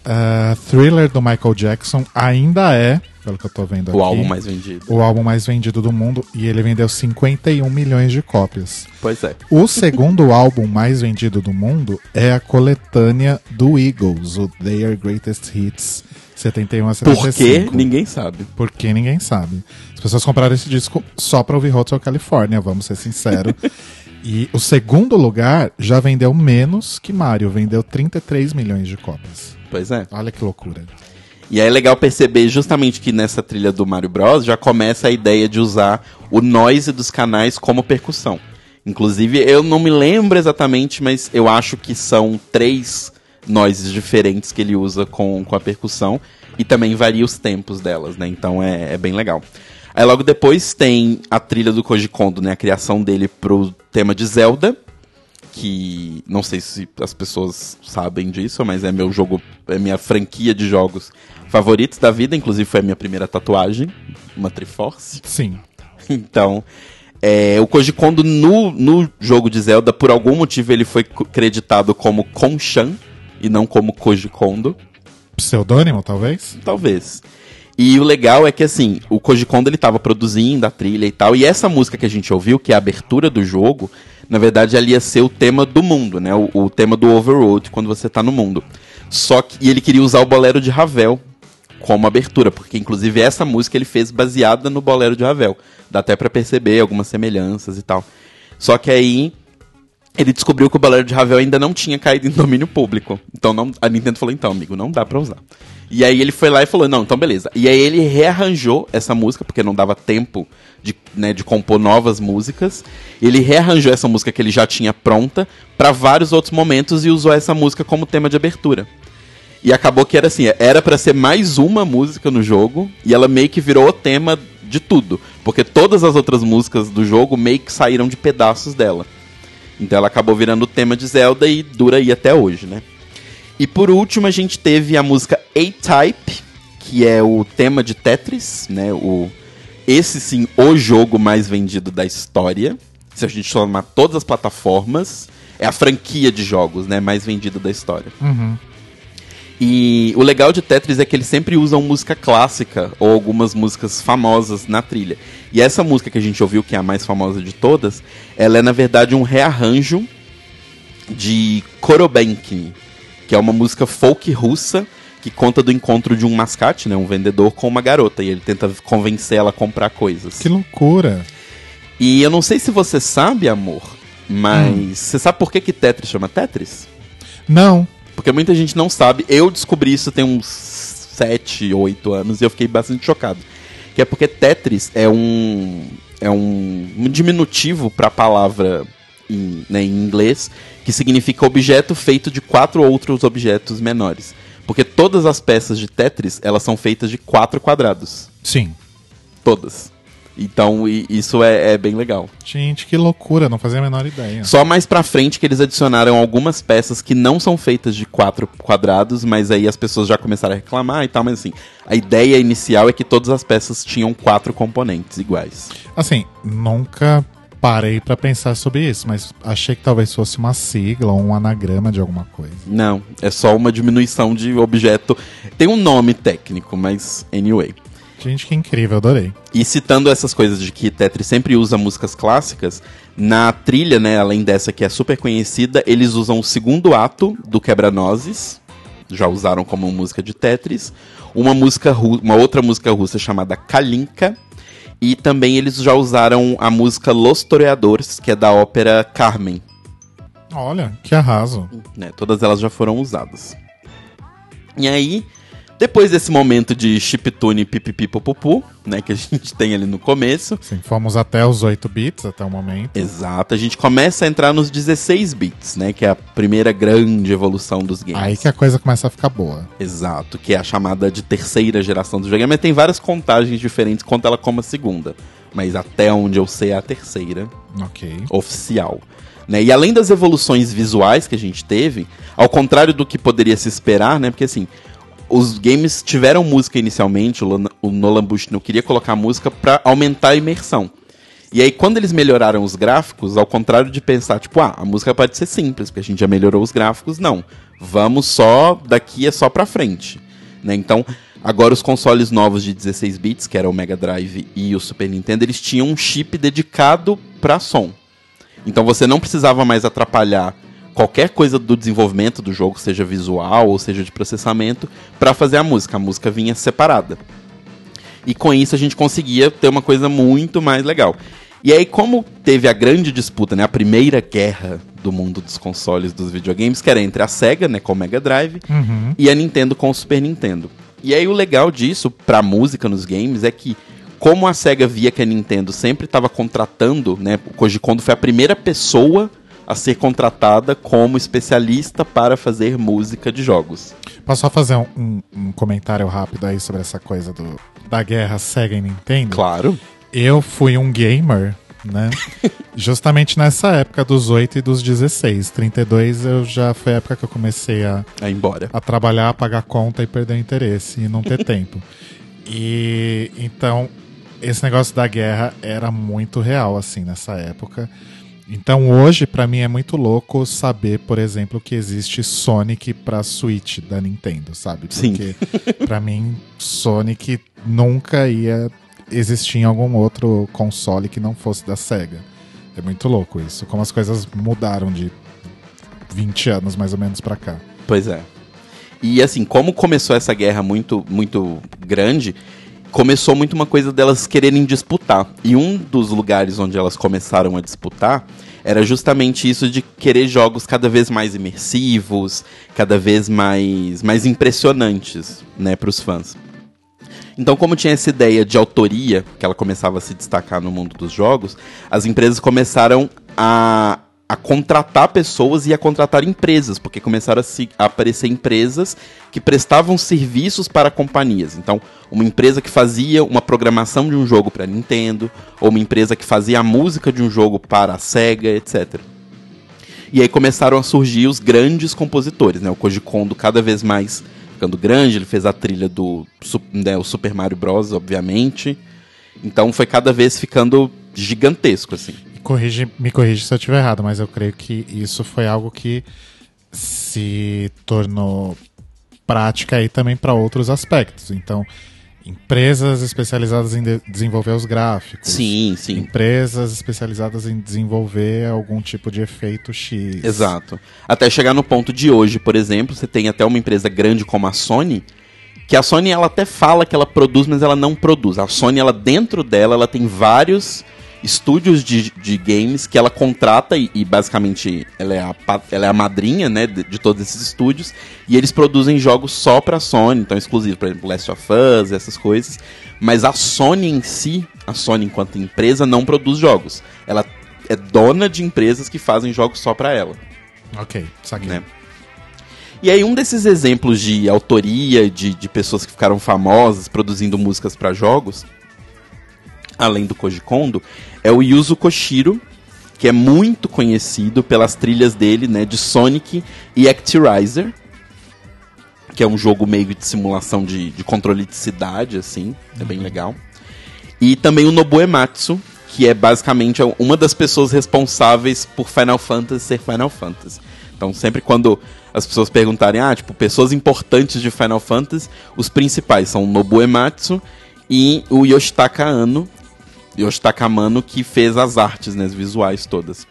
[SPEAKER 1] uh, Thriller do Michael Jackson ainda é, pelo que eu tô vendo aqui,
[SPEAKER 2] O álbum mais vendido.
[SPEAKER 1] o álbum mais vendido do mundo e ele vendeu 51 milhões de cópias.
[SPEAKER 2] Pois é.
[SPEAKER 1] O segundo álbum mais vendido do mundo é a coletânea do Eagles, o Their Greatest Hits 71 a
[SPEAKER 2] Por
[SPEAKER 1] 75.
[SPEAKER 2] quê? Ninguém sabe.
[SPEAKER 1] Porque ninguém sabe. As pessoas compraram esse disco só pra ouvir Hotel California, vamos ser sinceros. e o segundo lugar já vendeu menos que Mario, vendeu 33 milhões de cópias.
[SPEAKER 2] Pois é.
[SPEAKER 1] Olha que loucura.
[SPEAKER 2] E aí é legal perceber justamente que nessa trilha do Mario Bros. já começa a ideia de usar o noise dos canais como percussão. Inclusive, eu não me lembro exatamente, mas eu acho que são três noises diferentes que ele usa com, com a percussão. E também varia os tempos delas, né? Então é, é bem legal. Aí logo depois tem a trilha do Koji Kondo, né? A criação dele pro tema de Zelda. Que não sei se as pessoas sabem disso, mas é meu jogo, é minha franquia de jogos favoritos da vida. Inclusive foi a minha primeira tatuagem, uma Triforce.
[SPEAKER 1] Sim.
[SPEAKER 2] Então, é, o Koji Kondo no, no jogo de Zelda, por algum motivo, ele foi creditado como Kongshan e não como Koji Kondo.
[SPEAKER 1] Pseudônimo, talvez?
[SPEAKER 2] Talvez. E o legal é que, assim, o Koji Kondo ele tava produzindo a trilha e tal, e essa música que a gente ouviu, que é a abertura do jogo, na verdade ela ia ser o tema do mundo, né? O, o tema do Overworld, quando você tá no mundo. Só que e ele queria usar o bolero de Ravel como abertura, porque inclusive essa música ele fez baseada no bolero de Ravel. Dá até pra perceber algumas semelhanças e tal. Só que aí ele descobriu que o bolero de Ravel ainda não tinha caído em domínio público. Então não, a Nintendo falou, então, amigo, não dá pra usar. E aí ele foi lá e falou, não, então beleza. E aí ele rearranjou essa música, porque não dava tempo de, né, de compor novas músicas. Ele rearranjou essa música que ele já tinha pronta pra vários outros momentos e usou essa música como tema de abertura. E acabou que era assim, era pra ser mais uma música no jogo, e ela meio que virou o tema de tudo. Porque todas as outras músicas do jogo meio que saíram de pedaços dela. Então ela acabou virando o tema de Zelda e dura aí até hoje, né? E por último, a gente teve a música A-Type, que é o tema de Tetris, né? O, esse sim, o jogo mais vendido da história. Se a gente somar todas as plataformas, é a franquia de jogos, né, mais vendida da história.
[SPEAKER 1] Uhum.
[SPEAKER 2] E o legal de Tetris é que eles sempre usam música clássica ou algumas músicas famosas na trilha. E essa música que a gente ouviu, que é a mais famosa de todas, ela é na verdade um rearranjo de Korobenkin, que é uma música folk russa que conta do encontro de um mascate, né, um vendedor com uma garota e ele tenta convencer ela a comprar coisas.
[SPEAKER 1] Que loucura.
[SPEAKER 2] E eu não sei se você sabe, amor, mas você sabe por que que Tetris chama Tetris?
[SPEAKER 1] Não.
[SPEAKER 2] Porque muita gente não sabe. Eu descobri isso tem uns 7, 8 anos e eu fiquei bastante chocado. Que é porque Tetris é um é um, um diminutivo para a palavra em, né, em inglês que significa objeto feito de quatro outros objetos menores. Porque todas as peças de Tetris, elas são feitas de quatro quadrados.
[SPEAKER 1] Sim.
[SPEAKER 2] Todas. Então, isso é, é bem legal.
[SPEAKER 1] Gente, que loucura, não fazia a menor ideia.
[SPEAKER 2] Só mais pra frente que eles adicionaram algumas peças que não são feitas de quatro quadrados, mas aí as pessoas já começaram a reclamar e tal, mas assim, a ideia inicial é que todas as peças tinham quatro componentes iguais.
[SPEAKER 1] Assim, nunca parei pra pensar sobre isso, mas achei que talvez fosse uma sigla ou um anagrama de alguma coisa.
[SPEAKER 2] Não, é só uma diminuição de objeto. Tem um nome técnico, mas anyway.
[SPEAKER 1] Gente, que incrível, adorei.
[SPEAKER 2] E citando essas coisas de que Tetris sempre usa músicas clássicas, na trilha, né, além dessa que é super conhecida, eles usam o segundo ato do Quebra-Nozes, já usaram como música de Tetris, uma música uma outra música russa chamada Kalinka, e também eles já usaram a música Los Toreadores, que é da ópera Carmen,
[SPEAKER 1] Olha, que arraso.
[SPEAKER 2] né? Todas elas já foram usadas. E aí, depois desse momento de chiptune pipipipopupu, né, que a gente tem ali no começo,
[SPEAKER 1] Sim, fomos até os 8 bits até o momento.
[SPEAKER 2] Exato, a gente começa a entrar nos 16 bits, né? Que é a primeira grande evolução dos games.
[SPEAKER 1] Aí que a coisa começa a ficar boa.
[SPEAKER 2] Exato, que é a chamada de terceira geração do videogame, mas tem várias contagens diferentes, conta ela como a segunda. Mas até onde eu sei é a terceira
[SPEAKER 1] Ok.
[SPEAKER 2] oficial. Né? E além das evoluções visuais que a gente teve, ao contrário do que poderia se esperar, né? Porque assim, os games tiveram música inicialmente, o Nolan Bushnell queria colocar música pra aumentar a imersão. E aí, quando eles melhoraram os gráficos, ao contrário de pensar, tipo, ah, a música pode ser simples, porque a gente já melhorou os gráficos, não. Vamos só, daqui é só pra frente. Né? Então, agora os consoles novos de 16 bits, que era o Mega Drive e o Super Nintendo, eles tinham um chip dedicado pra som. Então você não precisava mais atrapalhar qualquer coisa do desenvolvimento do jogo, seja visual ou seja de processamento, pra fazer a música. A música vinha separada. E com isso a gente conseguia ter uma coisa muito mais legal. E aí, como teve a grande disputa, né, a primeira guerra do mundo dos consoles dos videogames, que era entre a Sega, né, com o Mega Drive,
[SPEAKER 1] Uhum.
[SPEAKER 2] e a Nintendo com o Super Nintendo. E aí o legal disso pra música nos games é que como a Sega via que a Nintendo sempre estava contratando, né, o Koji Kondo foi a primeira pessoa a ser contratada como especialista para fazer música de jogos.
[SPEAKER 1] Posso só fazer um, um- um comentário rápido aí sobre essa coisa do, da guerra Sega e Nintendo?
[SPEAKER 2] Claro.
[SPEAKER 1] Eu fui um gamer, né? Justamente nessa época dos 8 e dos 16. 32 eu já foi a época que eu comecei a,
[SPEAKER 2] Aí embora.
[SPEAKER 1] a trabalhar, a pagar conta e perder o interesse e não ter tempo. E então esse negócio da guerra era muito real assim nessa época. Então hoje pra mim é muito louco saber, por exemplo, que existe Sonic pra Switch da Nintendo, sabe? Porque pra mim Sonic nunca ia existir em algum outro console que não fosse da Sega. É muito louco isso, como as coisas mudaram de 20 anos mais ou menos pra cá.
[SPEAKER 2] Pois é. E assim, como começou essa guerra muito, muito grande, começou muito uma coisa delas quererem disputar. E um dos lugares onde elas começaram a disputar era justamente isso de querer jogos cada vez mais imersivos, cada vez mais, mais impressionantes, né, para os fãs. Então, como tinha essa ideia de autoria, que ela começava a se destacar no mundo dos jogos, as empresas começaram a, a contratar pessoas e a contratar empresas, porque começaram a, se, a aparecer empresas que prestavam serviços para companhias. Então, uma empresa que fazia uma programação de um jogo para Nintendo, ou uma empresa que fazia a música de um jogo para a Sega, etc. E aí começaram a surgir os grandes compositores, né? O Koji Kondo cada vez mais ficando grande, ele fez a trilha do né, o Super Mario Bros, obviamente. Então foi cada vez ficando gigantesco, assim.
[SPEAKER 1] Corrige, me corrige se eu estiver errado, mas eu creio que isso foi algo que se tornou prática aí também para outros aspectos. Então, empresas especializadas em de- desenvolver os gráficos.
[SPEAKER 2] Sim, sim.
[SPEAKER 1] Empresas especializadas em desenvolver algum tipo de efeito X.
[SPEAKER 2] Exato. Até chegar no ponto de hoje, por exemplo, você tem até uma empresa grande como a Sony, que a Sony ela até fala que ela produz, mas ela não produz. A Sony, ela dentro dela, ela tem vários estúdios de, de games que ela contrata e, e, basicamente ela é, a, ela é a madrinha né, de, de todos esses estúdios e eles produzem jogos só pra Sony, então exclusivo, por exemplo, Last of Us, essas coisas. Mas a Sony em si, a Sony enquanto empresa, não produz jogos. Ela é dona de empresas que fazem jogos só pra ela
[SPEAKER 1] Ok, saquei.
[SPEAKER 2] né? E aí um desses exemplos de autoria de, de pessoas que ficaram famosas produzindo músicas para jogos, além do Koji Kondo, é o Yuzo Koshiro, que é muito conhecido pelas trilhas dele, né, de Sonic e Actirizer, que é um jogo meio de simulação de, de controle de cidade, assim, é bem legal. E também o Nobuo Ematsu, que é basicamente uma das pessoas responsáveis por Final Fantasy ser Final Fantasy. Então, sempre quando as pessoas perguntarem, ah, tipo, pessoas importantes de Final Fantasy, os principais são o Nobuo Ematsu e o Yoshitaka Ano, Yoshitaka Amano, que fez as artes, né, as visuais todas.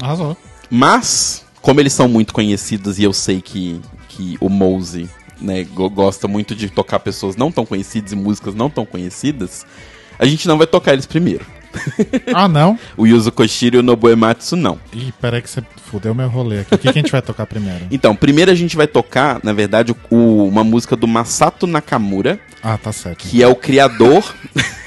[SPEAKER 1] Arrasou.
[SPEAKER 2] Mas, como eles são muito conhecidos e eu sei que, que o Mose né, go- gosta muito de tocar pessoas não tão conhecidas e músicas não tão conhecidas, a gente não vai tocar eles primeiro.
[SPEAKER 1] Ah, não?
[SPEAKER 2] O Yuzo Koshiro e o Nobuo Ematsu não.
[SPEAKER 1] Ih, peraí que você fudeu meu rolê aqui. O que, que a gente vai tocar primeiro?
[SPEAKER 2] Então, primeiro a gente vai tocar, na verdade, o- uma música do Masato Nakamura,
[SPEAKER 1] Ah, tá certo.
[SPEAKER 2] que é o criador.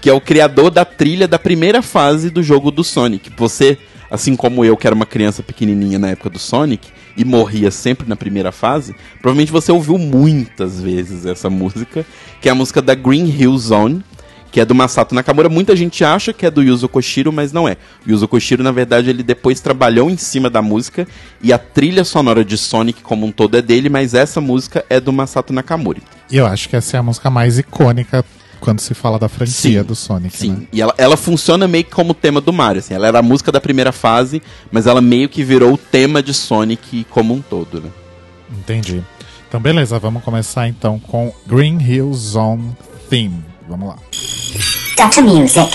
[SPEAKER 2] que é o criador da trilha da primeira fase do jogo do Sonic. Você, assim como eu, que era uma criança pequenininha na época do Sonic e morria sempre na primeira fase, provavelmente você ouviu muitas vezes essa música, que é a música da Green Hill Zone, que é do Masato Nakamura. Muita gente acha que é do Yuzo Koshiro, mas não é. O Yuzo Koshiro, na verdade, ele depois trabalhou em cima da música e a trilha sonora de Sonic como um todo é dele, mas essa música é do Masato Nakamura.
[SPEAKER 1] E eu acho que essa é a música mais icônica quando se fala da franquia
[SPEAKER 2] Sim,
[SPEAKER 1] do Sonic.
[SPEAKER 2] Sim,
[SPEAKER 1] Né?
[SPEAKER 2] e ela, ela funciona meio que como tema do Mario, assim. Ela era a música da primeira fase, mas ela meio que virou o tema de Sonic como um todo, né?
[SPEAKER 1] Entendi. Então, beleza, vamos começar então com Green Hill Zone Theme. Vamos lá.
[SPEAKER 3] Data Music.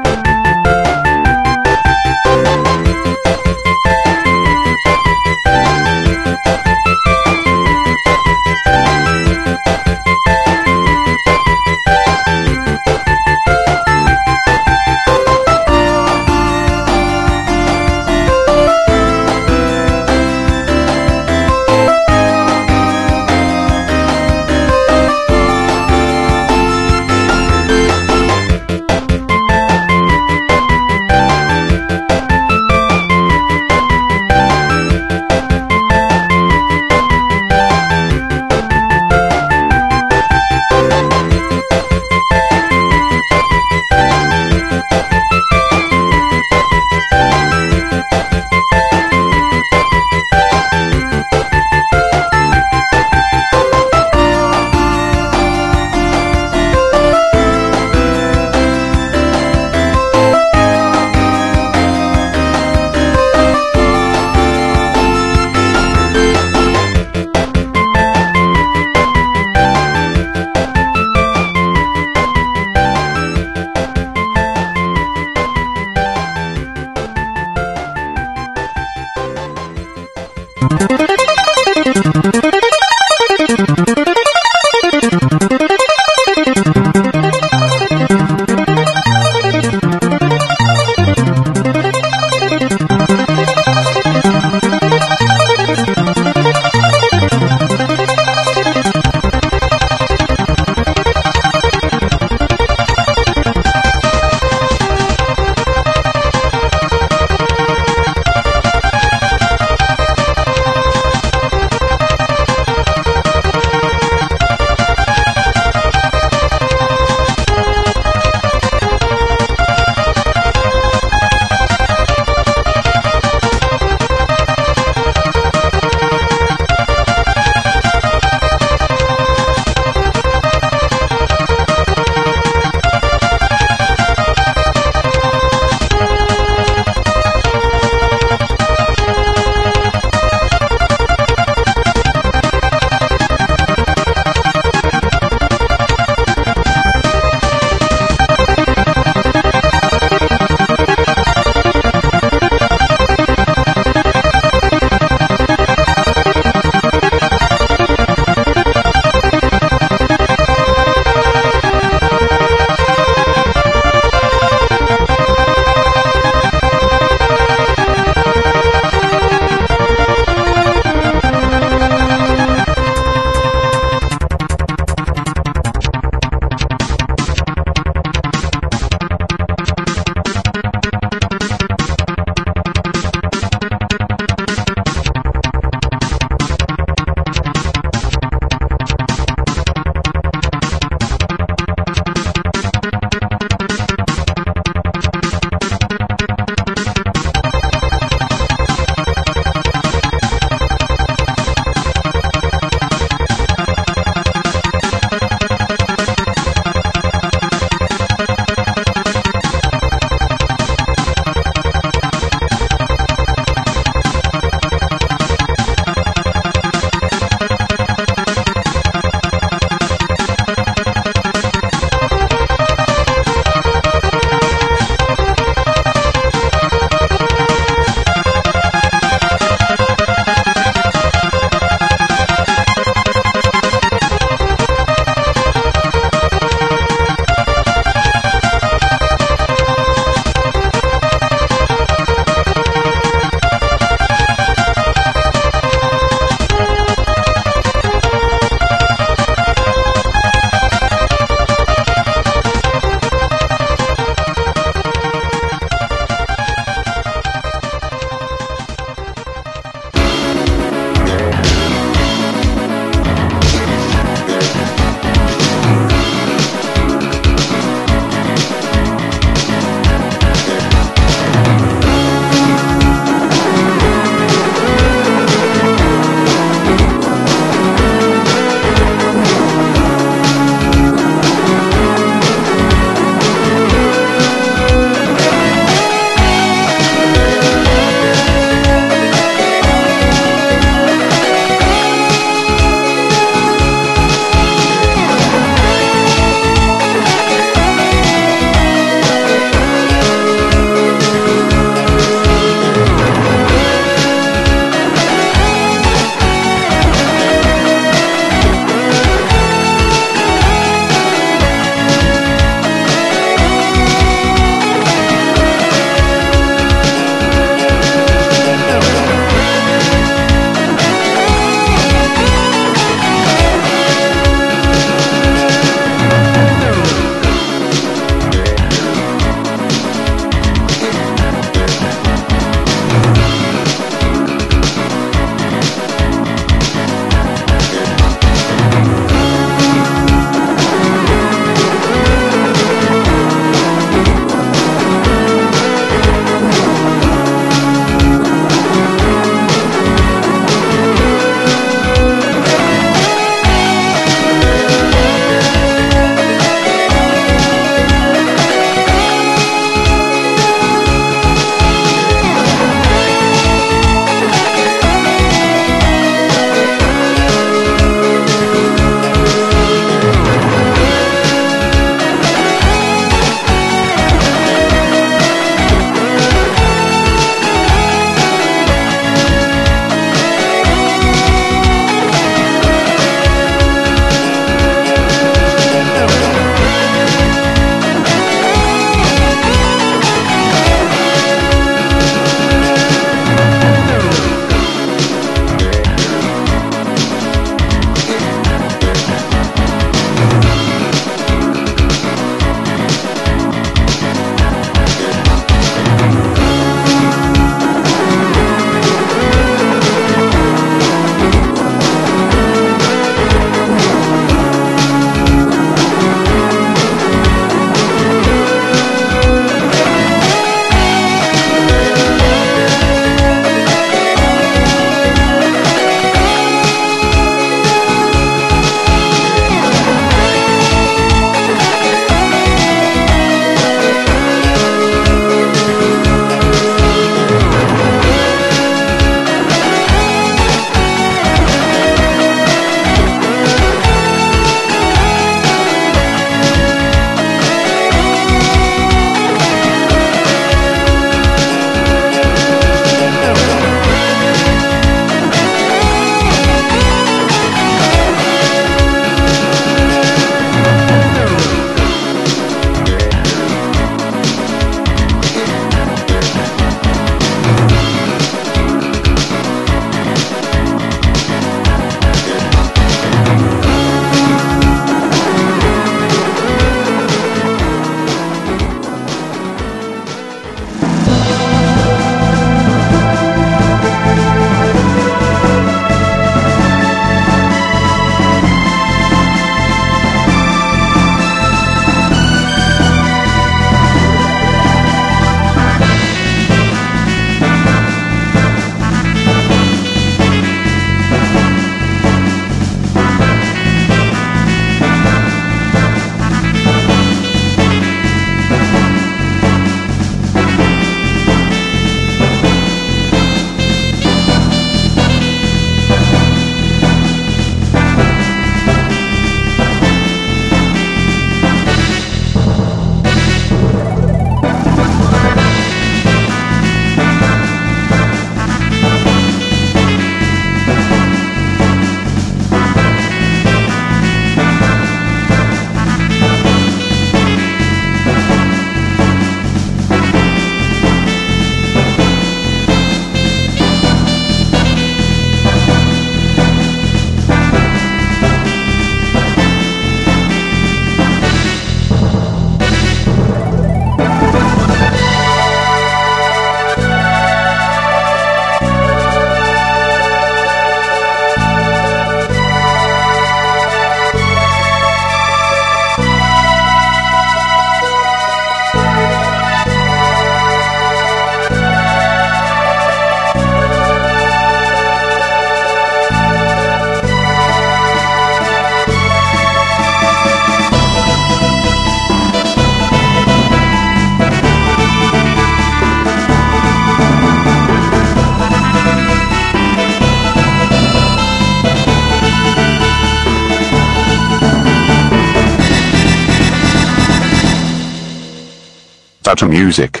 [SPEAKER 5] Data Music.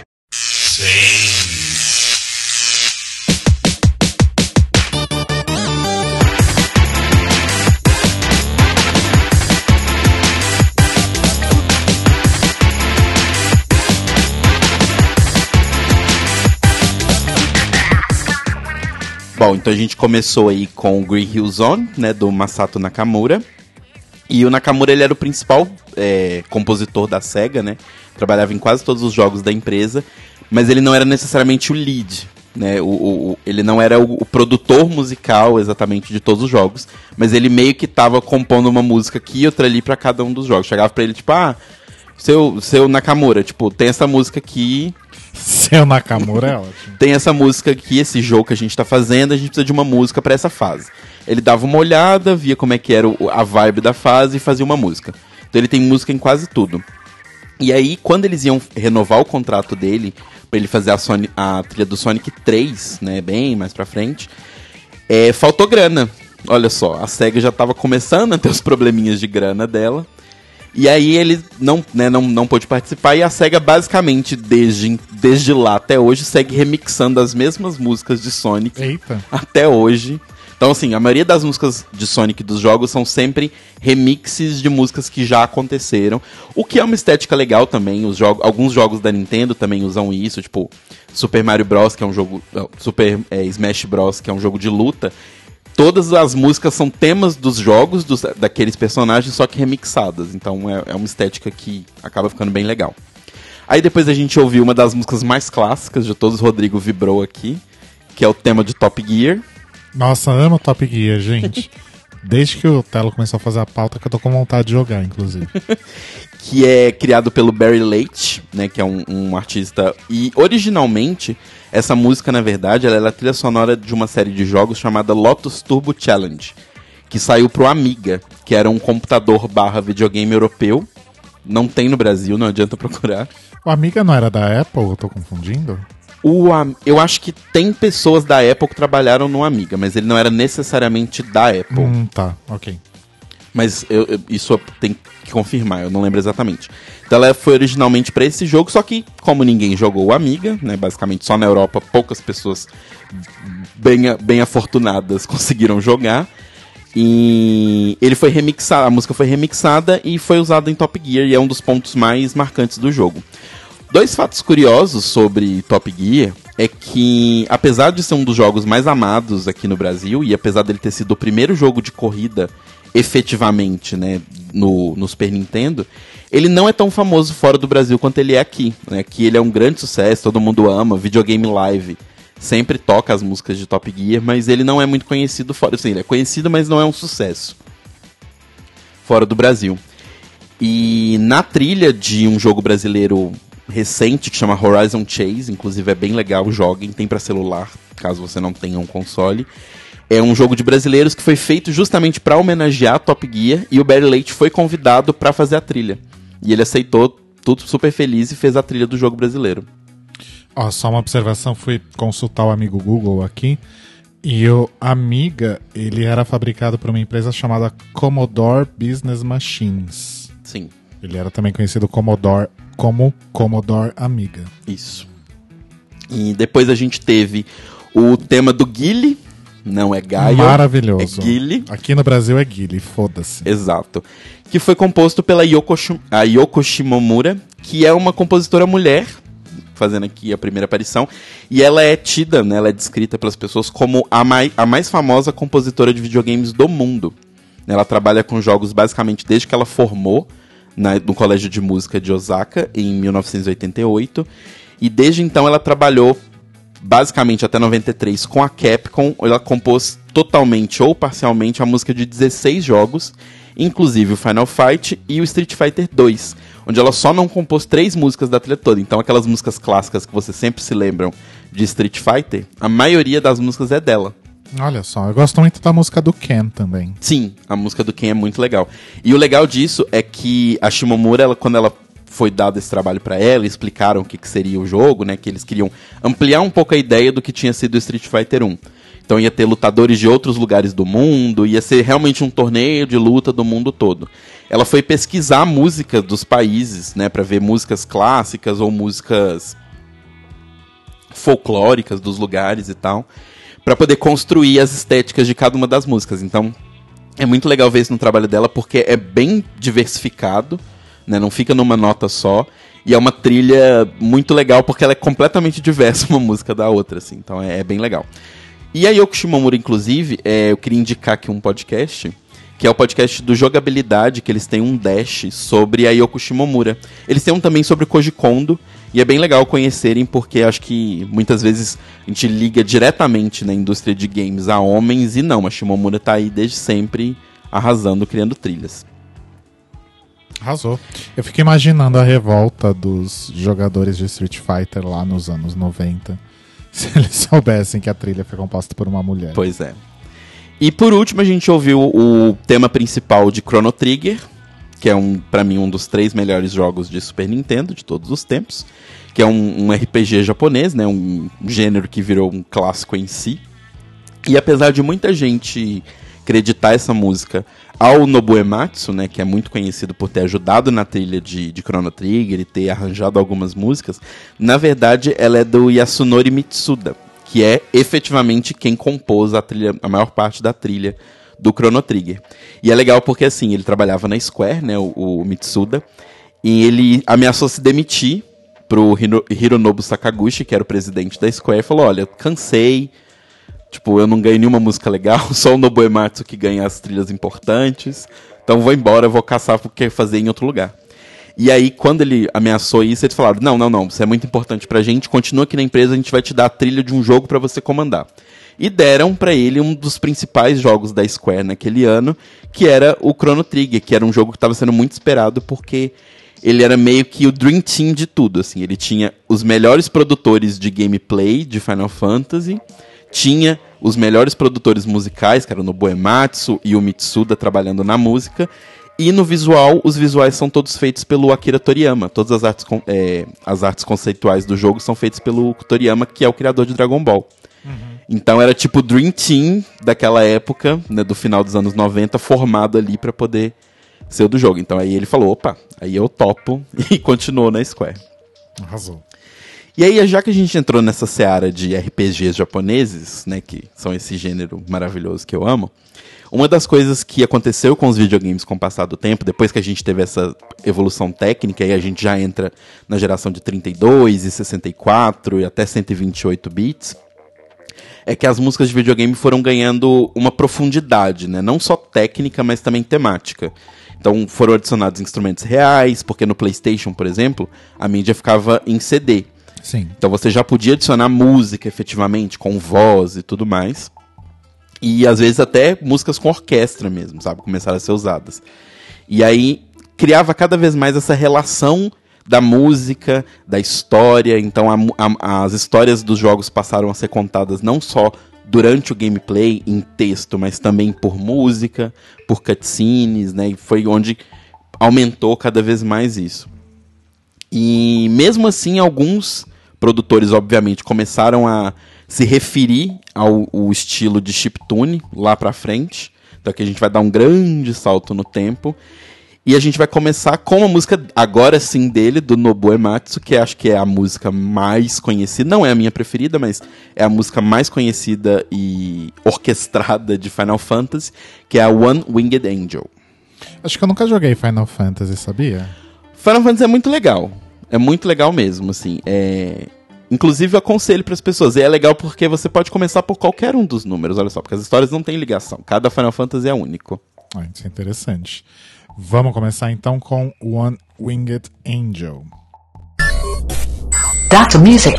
[SPEAKER 2] Bom, então a gente começou aí com o Green Hill Zone, né, do Masato Nakamura. E o Nakamura ele era o principal é, compositor da SEGA, né? Trabalhava em quase todos os jogos da empresa, mas ele não era necessariamente o lead, né? O, o- ele não era o, o produtor musical exatamente de todos os jogos, mas ele meio que tava compondo uma música aqui e outra ali pra cada um dos jogos. Chegava pra ele tipo, ah, seu, seu Nakamura, tipo, tem essa música aqui,
[SPEAKER 1] Seu Nakamura é ótimo.
[SPEAKER 2] tem essa música aqui, esse jogo que a gente tá fazendo, a gente precisa de uma música pra essa fase. Ele dava uma olhada, via como é que era o- a vibe da fase e fazia uma música. Então ele tem música em quase tudo. E aí, quando eles iam renovar o contrato dele, pra ele fazer a, Sony- a trilha do Sonic 3, né, bem mais pra frente, é, faltou grana. Olha só, a SEGA já tava começando a ter os probleminhas de grana dela. E aí ele não, né, não, não pôde participar e a SEGA basicamente, desde, desde lá até hoje, segue remixando as mesmas músicas de Sonic
[SPEAKER 1] Eita.
[SPEAKER 2] até hoje. Então, assim, a maioria das músicas de Sonic dos jogos são sempre remixes de músicas que já aconteceram. O que é uma estética legal também. Os jogos, alguns jogos da Nintendo também usam isso, tipo Super Mario Bros, que é um jogo. não, Super é, Smash Bros, que é um jogo de luta. Todas as músicas são temas dos jogos, dos, daqueles personagens, só que remixadas. Então é, é uma estética que acaba ficando bem legal. Aí depois a gente ouviu uma das músicas mais clássicas de todos, Rodrigo vibrou aqui, que é o tema de Top Gear.
[SPEAKER 1] Nossa, amo Top Gear, gente. Desde que o Telo começou a fazer a pauta que eu tô com vontade de jogar, inclusive.
[SPEAKER 2] que é criado pelo Barry Leite, né, que é um, um artista. E originalmente, essa música, na verdade, ela é a trilha sonora de uma série de jogos chamada Lotus Turbo Challenge, que saiu pro Amiga, que era um computador barra videogame europeu. Não tem no Brasil, não adianta procurar.
[SPEAKER 1] O Amiga não era da Apple, eu tô confundindo?
[SPEAKER 2] O, eu acho que tem pessoas da Apple que trabalharam no Amiga, mas ele não era necessariamente da Apple.
[SPEAKER 1] Hum, tá, ok.
[SPEAKER 2] Mas eu- eu- isso eu tenho que confirmar, eu não lembro exatamente. Então ela foi originalmente pra esse jogo, só que como ninguém jogou o Amiga, né, basicamente só na Europa poucas pessoas bem, bem afortunadas conseguiram jogar. E ele foi remixado, a música foi remixada e foi usada em Top Gear e é um dos pontos mais marcantes do jogo. Dois fatos curiosos sobre Top Gear é que, apesar de ser um dos jogos mais amados aqui no Brasil, e apesar dele ter sido o primeiro jogo de corrida efetivamente né, no, no Super Nintendo, ele não é tão famoso fora do Brasil quanto ele é aqui. Né? Aqui ele é um grande sucesso, todo mundo ama, videogame live sempre toca as músicas de Top Gear, mas ele não é muito conhecido fora. Assim, ele é conhecido, mas não é um sucesso fora do Brasil. E na trilha de um jogo brasileiro recente que chama Horizon Chase, inclusive é bem legal, joguem, tem pra celular, caso você não tenha um console. É um jogo de brasileiros que foi feito justamente pra homenagear Top Gear e o Barry Leite foi convidado pra fazer a trilha. E ele aceitou, tudo super feliz e fez a trilha do jogo brasileiro.
[SPEAKER 1] Ó, só uma observação, fui consultar o amigo Google aqui. E o Amiga, ele era fabricado por uma empresa chamada Commodore Business Machines.
[SPEAKER 2] Sim,
[SPEAKER 1] Ele era também conhecido Commodore, como Commodore Amiga.
[SPEAKER 2] isso. E depois a gente teve o tema do Guile, não é Gaio,
[SPEAKER 1] Maravilhoso.
[SPEAKER 2] é Guile.
[SPEAKER 1] Aqui no Brasil é Guile, foda-se.
[SPEAKER 2] Exato. Que foi composto pela Yoko, a Yoko Shimomura, que é uma compositora mulher, fazendo aqui a primeira aparição. E ela é tida, né, ela é descrita pelas pessoas como a mais, a mais famosa compositora de videogames do mundo. Ela trabalha com jogos basicamente desde que ela formou na- no Colégio de Música de Osaka, em 1988. E desde então ela trabalhou basicamente até 93 com a Capcom, ela compôs totalmente ou parcialmente a música de 16 jogos, inclusive o Final Fight e o Street Fighter 2, onde ela só não compôs três músicas da trilha toda. Então aquelas músicas clássicas que você sempre se lembram de Street Fighter, a maioria das músicas é dela.
[SPEAKER 1] Olha só, eu gosto muito da música do Ken também.
[SPEAKER 2] Sim, a música do Ken é muito legal. E o legal disso é que a Shimomura, ela, quando ela foi dado esse trabalho pra ela, explicaram o que, que seria o jogo, né? Que eles queriam ampliar um pouco a ideia do que tinha sido Street Fighter 1. Então ia ter lutadores de outros lugares do mundo, ia ser realmente um torneio de luta do mundo todo. ela foi pesquisar a música dos países, né, para ver músicas clássicas ou músicas folclóricas dos lugares e tal, para poder construir as estéticas de cada uma das músicas. Então, é muito legal ver isso no trabalho dela porque é bem diversificado, né, não fica numa nota só. E é uma trilha muito legal porque ela é completamente diversa uma música da outra, assim. Então é, é bem legal. E a Yoko Shimomura, inclusive, é, eu queria indicar aqui um podcast, que é o podcast do Jogabilidade, que eles têm um dash sobre a Yoko Shimomura. Eles têm um também sobre Koji Kondo, e é bem legal conhecerem, porque acho que muitas vezes a gente liga diretamente na indústria de games a homens, e não, a Shimomura tá aí desde sempre arrasando, criando trilhas.
[SPEAKER 1] Arrasou. Eu fico imaginando a revolta dos jogadores de Street Fighter lá nos anos 90. Se eles soubessem que a trilha foi composta por uma mulher.
[SPEAKER 2] Pois é. E por último, a gente ouviu o tema principal de Chrono Trigger, que é um, para mim um dos três melhores jogos de Super Nintendo de todos os tempos, que é um, um RPG japonês, né, um gênero que virou um clássico em si. E apesar de muita gente acreditar essa música ao Nobuematsu, né, que é muito conhecido por ter ajudado na trilha de, de Chrono Trigger e ter arranjado algumas músicas, na verdade ela é do Yasunori Mitsuda, que é efetivamente quem compôs a trilha, a maior parte da trilha do Chrono Trigger. E é legal porque assim, ele trabalhava na Square, né, o, o Mitsuda, e ele ameaçou se demitir pro Hiro, Hironobu Sakaguchi, que era o presidente da Square, e falou: "Olha, cansei, Tipo, eu não ganhei nenhuma música legal, só o Nobuematsu que ganha as trilhas importantes. Então vou embora, vou caçar porque fazer em outro lugar. E aí, quando ele ameaçou isso, eles falaram: Não, não, não, isso é muito importante pra gente, continua aqui na empresa, a gente vai te dar a trilha de um jogo para você comandar. E deram para ele um dos principais jogos da Square naquele ano, que era o Chrono Trigger, que era um jogo que estava sendo muito esperado porque ele era meio que o Dream Team de tudo. Assim, ele tinha os melhores produtores de gameplay de Final Fantasy tinha os melhores produtores musicais, que era o Nobuematsu e o Mitsuda trabalhando na música. E no visual, os visuais são todos feitos pelo Akira Toriyama. Todas as artes, é, as artes conceituais do jogo são feitas pelo Toriyama, que é o criador de Dragon Ball. Então era tipo o Dream Team daquela época, né, do final dos anos 90, formado ali para poder ser o do jogo. Então aí ele falou, opa, aí eu topo e continuou na Square.
[SPEAKER 1] Arrasou.
[SPEAKER 2] E aí, já que a gente entrou nessa seara de RPGs japoneses, né, que são esse gênero maravilhoso que eu amo, uma das coisas que aconteceu com os videogames com o passar do tempo, depois que a gente teve essa evolução técnica e a gente já entra na geração de 32 e 64 e até 128 bits, é que as músicas de videogame foram ganhando uma profundidade, né? Não só técnica, mas também temática. Então foram adicionados instrumentos reais, porque no PlayStation, por exemplo, a mídia ficava em CD.
[SPEAKER 1] Sim.
[SPEAKER 2] Então você já podia adicionar música efetivamente, com voz e tudo mais. E às vezes até músicas com orquestra mesmo, sabe? Começaram a ser usadas. E aí criava cada vez mais essa relação da música, da história. Então a, a, as histórias dos jogos passaram a ser contadas não só durante o gameplay em texto, mas também por música, por cutscenes, né? E foi onde aumentou cada vez mais isso. E mesmo assim, alguns produtores, obviamente, começaram a se referir ao, ao estilo de chiptune lá pra frente. Então aqui a gente vai dar um grande salto no tempo. E a gente vai começar com a música, agora sim, dele, do Nobu Ematsu, que acho que é a música mais conhecida. Não é a minha preferida, mas é a música mais conhecida e orquestrada de Final Fantasy, que é a One Winged Angel.
[SPEAKER 1] Acho que eu nunca joguei Final Fantasy, sabia?
[SPEAKER 2] Final Fantasy é muito legal. É muito legal mesmo, assim. É... Inclusive, eu aconselho para as pessoas. E é legal porque você pode começar por qualquer um dos números, olha só, porque as histórias não têm ligação. Cada Final Fantasy é único.
[SPEAKER 1] Ah, isso é interessante. Vamos começar então com One Winged Angel.
[SPEAKER 3] Data Music.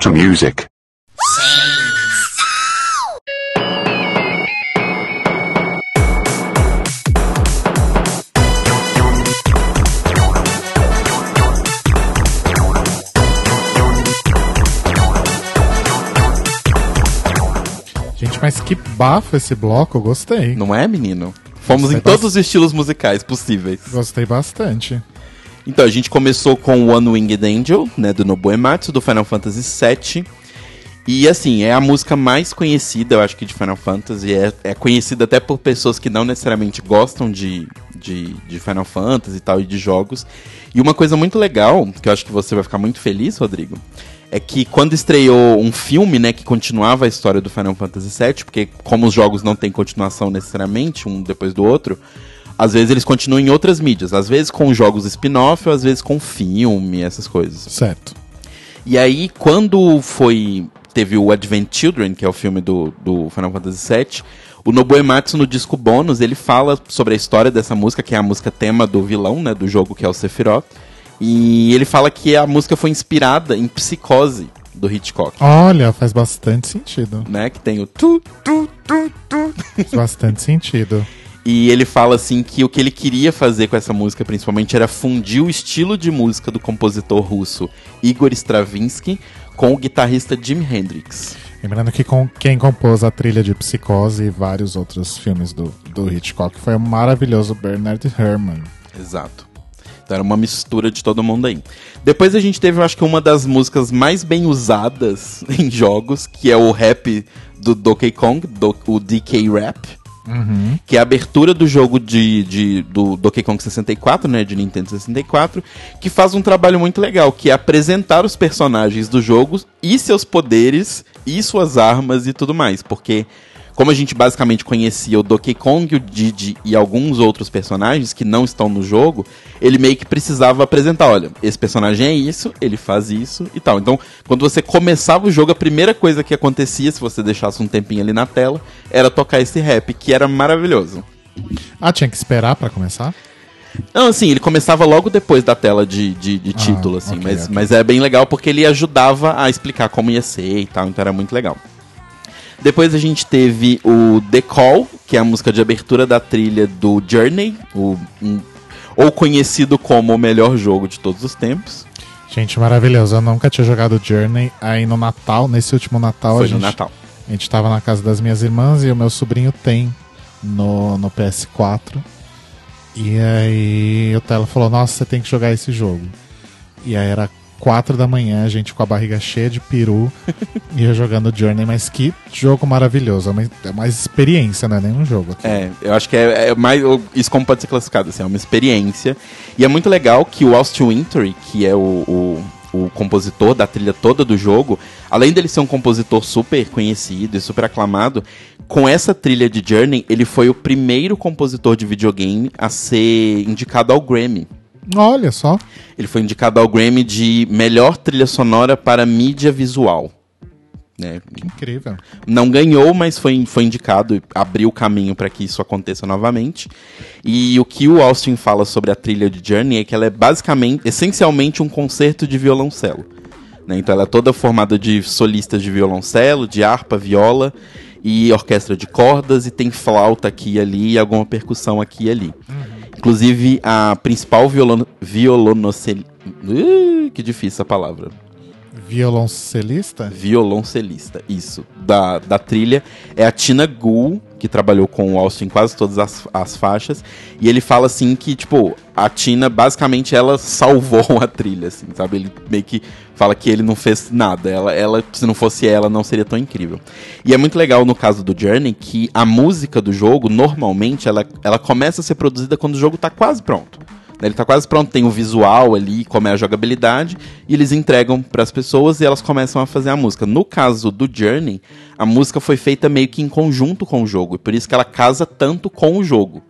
[SPEAKER 6] Data Music.
[SPEAKER 1] Gente, mas que bafo esse bloco, eu gostei.
[SPEAKER 2] Não é, menino? Fomos
[SPEAKER 1] Gostei
[SPEAKER 2] em todos os estilos musicais possíveis.
[SPEAKER 1] Gostei bastante.
[SPEAKER 2] Então, a gente começou com One Winged Angel, né, do Nobuo Ematsu, do Final Fantasy VII. E, assim, é a música mais conhecida, eu acho que, de Final Fantasy. É, é conhecida até por pessoas que não necessariamente gostam de, de, de Final Fantasy e tal, e de jogos. E uma coisa muito legal, que eu acho que você vai ficar muito feliz, Rodrigo, é que quando estreou um filme, né, que continuava a história do Final Fantasy VII, porque como os jogos não têm continuação necessariamente, um depois do outro, às vezes eles continuam em outras mídias, às vezes com jogos spin-off, às vezes com filme, essas coisas.
[SPEAKER 1] Certo.
[SPEAKER 2] E aí, quando foi. Teve o Advent Children, que é o filme do, do Final Fantasy VII, o Nobuo Ematsu, no disco bônus, ele fala sobre a história dessa música, que é a música tema do vilão, né, do jogo, que é o Sephiroth. E ele fala que a música foi inspirada em Psicose, do Hitchcock.
[SPEAKER 1] Olha, faz bastante sentido.
[SPEAKER 2] Né, que tem o tu, tu, tu, tu.
[SPEAKER 1] Faz bastante sentido.
[SPEAKER 2] E ele fala assim que o que ele queria fazer com essa música, principalmente, era fundir o estilo de música do compositor russo Igor Stravinsky com o guitarrista Jimi Hendrix.
[SPEAKER 1] Lembrando que com quem compôs a trilha de Psicose e vários outros filmes do, do Hitchcock foi o maravilhoso Bernard Herrmann.
[SPEAKER 2] Exato. Então era uma mistura de todo mundo aí. Depois a gente teve, eu acho que uma das músicas mais bem usadas em jogos, que é o rap do Donkey Kong, do, o DK Rap. Que é a abertura do jogo de, de- do Donkey Kong 64, né, de Nintendo 64, que faz um trabalho muito legal, que é apresentar os personagens do jogo e seus poderes e suas armas e tudo mais, porque como a gente basicamente conhecia o Donkey Kong, o Didi e alguns outros personagens que não estão no jogo, ele meio que precisava apresentar, olha, esse personagem é isso, ele faz isso e tal. Então, quando você começava o jogo, a primeira coisa que acontecia, se você deixasse um tempinho ali na tela, era tocar esse rap, que era maravilhoso.
[SPEAKER 1] Ah, tinha que esperar pra começar?
[SPEAKER 2] Não, assim, ele começava logo depois da tela de, de, de título, assim,
[SPEAKER 1] ok,
[SPEAKER 2] mas,
[SPEAKER 1] ok.
[SPEAKER 2] mas é bem legal porque ele ajudava a explicar como ia ser e tal, então era muito legal. Depois a gente teve o The Call, que é a música de abertura da trilha do Journey, o, um- ou conhecido como o melhor jogo de todos os tempos.
[SPEAKER 1] Gente, maravilhoso. Eu nunca tinha jogado Journey. Aí no Natal, nesse último Natal,
[SPEAKER 2] Foi
[SPEAKER 1] a gente,
[SPEAKER 2] no Natal.
[SPEAKER 1] a gente tava na casa das minhas irmãs e o meu sobrinho tem no, no PS4. E aí o Tela falou, nossa, você tem que jogar esse jogo. E aí era quatro da manhã, a gente com a barriga cheia de peru e jogando Journey, mas que jogo maravilhoso. É uma, é uma experiência, não é nem um jogo.
[SPEAKER 2] É, eu acho que é, é mais. Isso como pode ser classificado, assim, é uma experiência. E é muito legal que o Austin Wintory, que é o, o, o compositor da trilha toda do jogo, além dele ser um compositor super conhecido e super aclamado, com essa trilha de Journey, ele foi o primeiro compositor de videogame a ser indicado ao Grammy.
[SPEAKER 1] Olha só.
[SPEAKER 2] Ele foi indicado ao Grammy de melhor trilha sonora para mídia visual. Né?
[SPEAKER 1] Que incrível.
[SPEAKER 2] Não ganhou, mas foi, foi indicado e abriu o caminho para que isso aconteça novamente. E o que o Austin fala sobre a trilha de Journey é que ela é basicamente, essencialmente, um concerto de violoncelo. né? Então ela é toda formada de solistas de violoncelo, de harpa, viola e orquestra de cordas, e tem flauta aqui e ali e alguma percussão aqui e ali. Inclusive, a principal violon, violonocel... Uh, que difícil essa palavra
[SPEAKER 1] Violoncelista?
[SPEAKER 2] violoncelista, isso, da, da trilha, é a Tina Gould, que trabalhou com o Austin em quase todas as, as faixas, e ele fala assim que, tipo, a Tina, basicamente, ela salvou a trilha, assim, sabe? Ele meio que fala que ele não fez nada, ela, ela se não fosse ela, não seria tão incrível. E é muito legal no caso do Journey que a música do jogo, normalmente, ela, ela começa a ser produzida quando o jogo tá quase pronto. Ele tá quase pronto, tem o visual ali, como é a jogabilidade, e eles entregam para as pessoas e elas começam a fazer a música. No caso do Journey, a música foi feita meio que em conjunto com o jogo, e por isso que ela casa tanto com o jogo.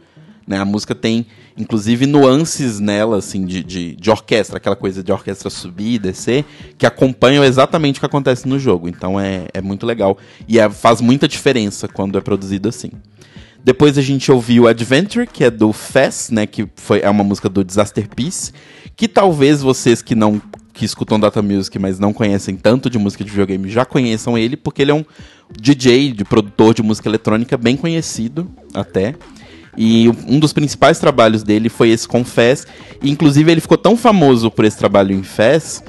[SPEAKER 2] Né? A música tem, inclusive, nuances nela, assim, de, de, de orquestra, aquela coisa de orquestra subir e descer, que acompanham exatamente o que acontece no jogo. Então é, é muito legal. E é- faz muita diferença quando é produzido assim. Depois a gente ouviu Adventure, que é do Fess, né? Que foi, é uma música do Disaster Peace. Que talvez vocês que não que escutam Data Music, mas não conhecem tanto de música de videogame, já conheçam ele, porque ele é um DJ, de produtor de música eletrônica bem conhecido até. E um dos principais trabalhos dele foi esse Confess. E, inclusive, ele ficou tão famoso por esse trabalho em Fez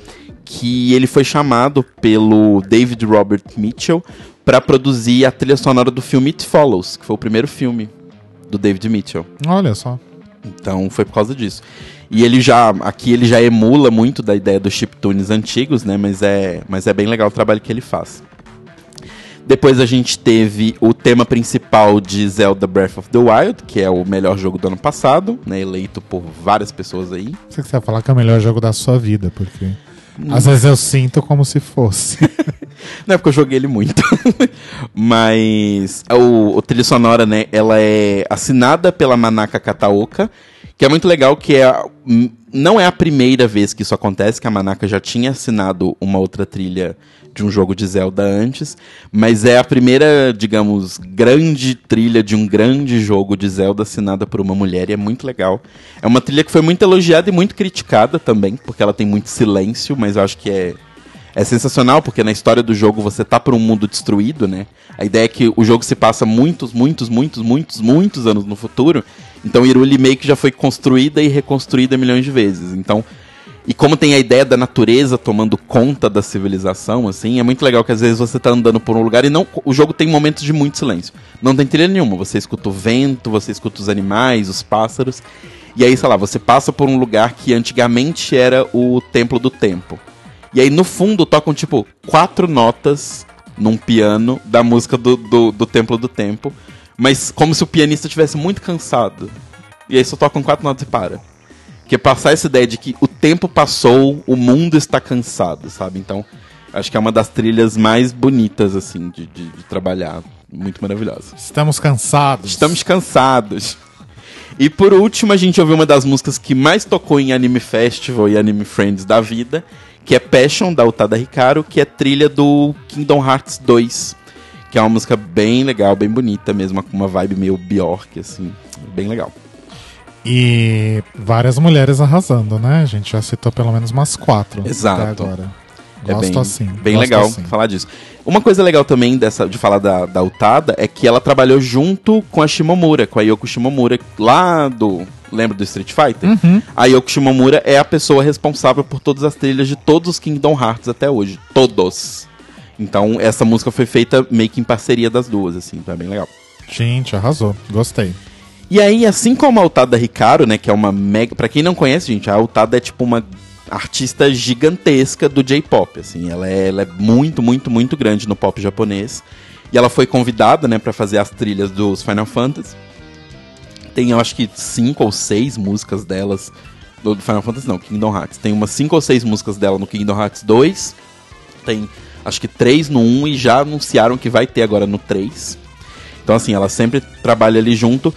[SPEAKER 2] que ele foi chamado pelo David Robert Mitchell para produzir a trilha sonora do filme It Follows, que foi o primeiro filme do David Mitchell.
[SPEAKER 1] Olha só.
[SPEAKER 2] Então foi por causa disso. E ele já, aqui ele já emula muito da ideia dos chiptunes antigos, né? Mas é, mas é bem legal o trabalho que ele faz. Depois a gente teve o tema principal de Zelda Breath of the Wild, que é o melhor jogo do ano passado, né? Eleito por várias pessoas aí.
[SPEAKER 1] Você que você vai falar que é o melhor jogo da sua vida, porque às vezes eu sinto como se fosse.
[SPEAKER 2] Não é porque eu joguei ele muito. Mas o, o trilha sonora, né? Ela é assinada pela Manaka Kataoka, que é muito legal, que é a- m- não é a primeira vez que isso acontece, que a Manaka já tinha assinado uma outra trilha de um jogo de Zelda antes, mas é a primeira, digamos, grande trilha de um grande jogo de Zelda assinada por uma mulher e é muito legal. É uma trilha que foi muito elogiada e muito criticada também, porque ela tem muito silêncio, mas eu acho que é é sensacional porque na história do jogo você tá por um mundo destruído, né? A ideia é que o jogo se passa muitos, muitos, muitos, muitos, muitos anos no futuro. Então Hyrule meio que já foi construída e reconstruída milhões de vezes. Então, e como tem a ideia da natureza tomando conta da civilização, assim, é muito legal que às vezes você tá andando por um lugar e não, o jogo tem momentos de muito silêncio. Não tem trilha nenhuma, você escuta o vento, você escuta os animais, os pássaros. E aí, sei lá, você passa por um lugar que antigamente era o Templo do Tempo. E aí no fundo tocam, tipo, quatro notas num piano da música do, do, do Templo do Tempo. Mas como se o pianista estivesse muito cansado. E aí só tocam quatro notas e para. Que é passar essa ideia de que o tempo passou, o mundo está cansado, sabe? Então, acho que é uma das trilhas mais bonitas, assim, de, de, de trabalhar. Muito maravilhosa.
[SPEAKER 1] Estamos cansados.
[SPEAKER 2] Estamos cansados. E por último, a gente ouviu uma das músicas que mais tocou em Anime Festival e Anime Friends da vida, que é Passion, da Utada Hikaru, que é trilha do Kingdom Hearts 2. Que é uma música bem legal, bem bonita mesmo, com uma vibe meio Bjork, assim. Bem legal.
[SPEAKER 1] E várias mulheres arrasando, né? A gente já citou pelo menos umas quatro
[SPEAKER 2] Exato.
[SPEAKER 1] agora.
[SPEAKER 2] É
[SPEAKER 1] Gosto
[SPEAKER 2] bem,
[SPEAKER 1] assim.
[SPEAKER 2] Bem
[SPEAKER 1] gosto
[SPEAKER 2] legal
[SPEAKER 1] assim.
[SPEAKER 2] falar disso. Uma coisa legal também dessa, de falar da, da Utada é que ela trabalhou junto com a Shimomura, com a Yoko Shimomura, lá do. Lembra do Street Fighter?
[SPEAKER 1] Uhum.
[SPEAKER 2] A Yoko Shimomura é a pessoa responsável por todas as trilhas de todos os Kingdom Hearts até hoje. Todos. Então, essa música foi feita meio que em parceria das duas, assim, então é bem legal.
[SPEAKER 1] Gente, arrasou. Gostei.
[SPEAKER 2] E aí, assim como a Utada Hikaru, né, que é uma mega... Pra quem não conhece, gente, a Utada é tipo uma artista gigantesca do J-pop, assim. Ela é, ela é muito, muito, muito grande no pop japonês. E ela foi convidada, né, pra fazer as trilhas dos Final Fantasy. Tem, eu acho que, cinco ou seis músicas delas... Do do Final Fantasy não, Kingdom Hearts. Tem umas cinco ou seis músicas dela no Kingdom Hearts 2. Tem, acho que três no 1 e já anunciaram que vai ter agora no 3. Então, assim, ela sempre trabalha ali junto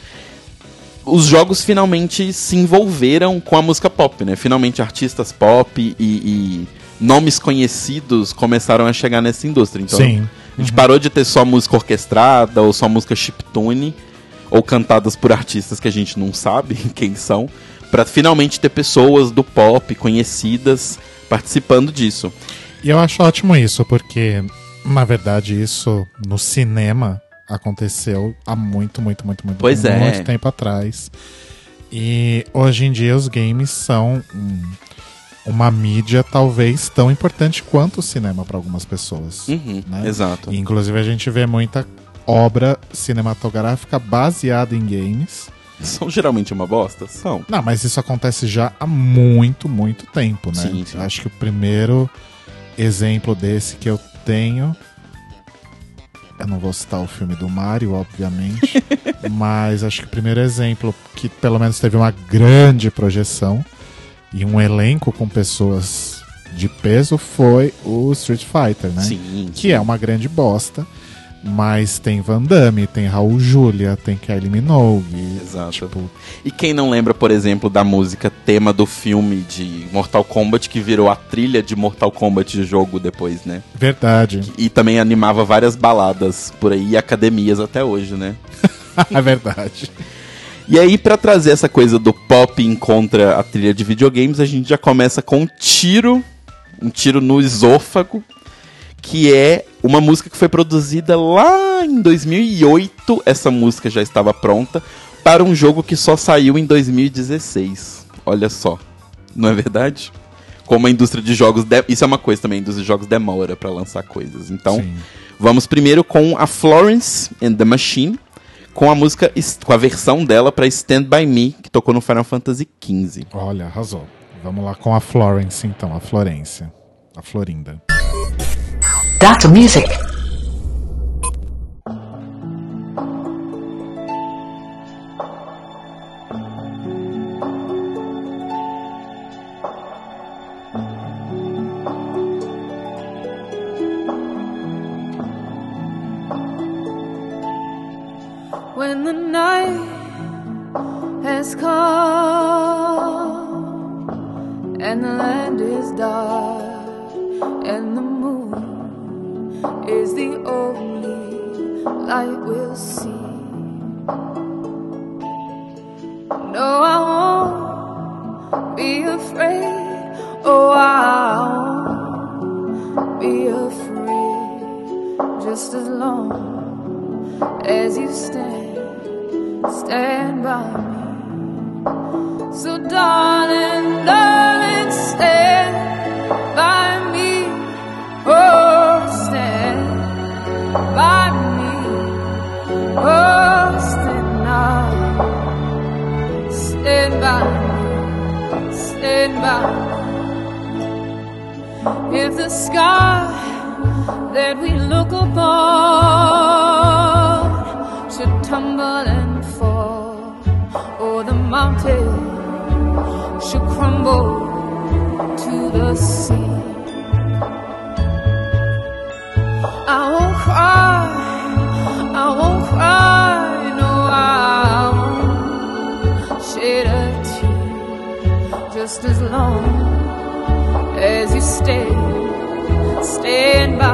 [SPEAKER 2] os jogos finalmente se envolveram com a música pop, né? Finalmente artistas pop e, e nomes conhecidos começaram a chegar nessa indústria. Então,
[SPEAKER 1] Sim.
[SPEAKER 2] a gente parou de ter só música orquestrada ou só música chiptune ou cantadas por artistas que a gente não sabe quem são, para finalmente ter pessoas do pop conhecidas participando disso.
[SPEAKER 1] E eu acho ótimo isso, porque, na verdade, isso no cinema aconteceu há muito, muito, muito, muito,
[SPEAKER 2] Pois
[SPEAKER 1] muito,
[SPEAKER 2] é.
[SPEAKER 1] muito tempo atrás. E hoje em dia os games são um- uma mídia talvez tão importante quanto o cinema para algumas pessoas.
[SPEAKER 2] Uhum,
[SPEAKER 1] né?
[SPEAKER 2] Exato.
[SPEAKER 1] E, inclusive a gente vê muita obra cinematográfica baseada em games.
[SPEAKER 2] São geralmente uma bosta? São.
[SPEAKER 1] Não, mas isso acontece já há muito, muito tempo, né?
[SPEAKER 2] Sim, sim.
[SPEAKER 1] Acho que o primeiro exemplo desse que eu tenho. Eu não vou citar o filme do Mario, obviamente. mas acho que o primeiro exemplo que pelo menos teve uma grande projeção e um elenco com pessoas de peso foi o Street Fighter, né?
[SPEAKER 2] Sim.
[SPEAKER 1] Que é uma grande bosta. Mas tem Van Damme, tem Raul Julia, tem Kylie Minogue.
[SPEAKER 2] Exato.
[SPEAKER 1] Tipo,
[SPEAKER 2] E quem não lembra, por exemplo, da música tema do filme de Mortal Kombat, que virou a trilha de Mortal Kombat de jogo depois, né?
[SPEAKER 1] verdade.
[SPEAKER 2] E também animava várias baladas por aí e academias até hoje, né?
[SPEAKER 1] é verdade.
[SPEAKER 2] E aí, pra trazer essa coisa do pop em contra a trilha de videogames, a gente já começa com um tiro um tiro no esôfago, que é uma música que foi produzida lá em 2008. Essa música já estava pronta para um jogo que só saiu em 2016. Olha só, não é verdade? Como a indústria de jogos. de- Isso é uma coisa também, a indústria de jogos demora para lançar coisas. Então,
[SPEAKER 1] Sim.
[SPEAKER 2] vamos primeiro com a Florence and the Machine, com a música, com a versão dela para Stand By Me, que tocou no Final Fantasy XV.
[SPEAKER 1] Olha, arrasou. Vamos lá com a Florence, então, a Florência. A Florinda.
[SPEAKER 3] Data Music.
[SPEAKER 6] Me. If the sky that we look upon should tumble and fall, or the mountain should crumble to the sea. I won't cry, I won't cry, just as long as you stay stand by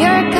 [SPEAKER 7] you're coming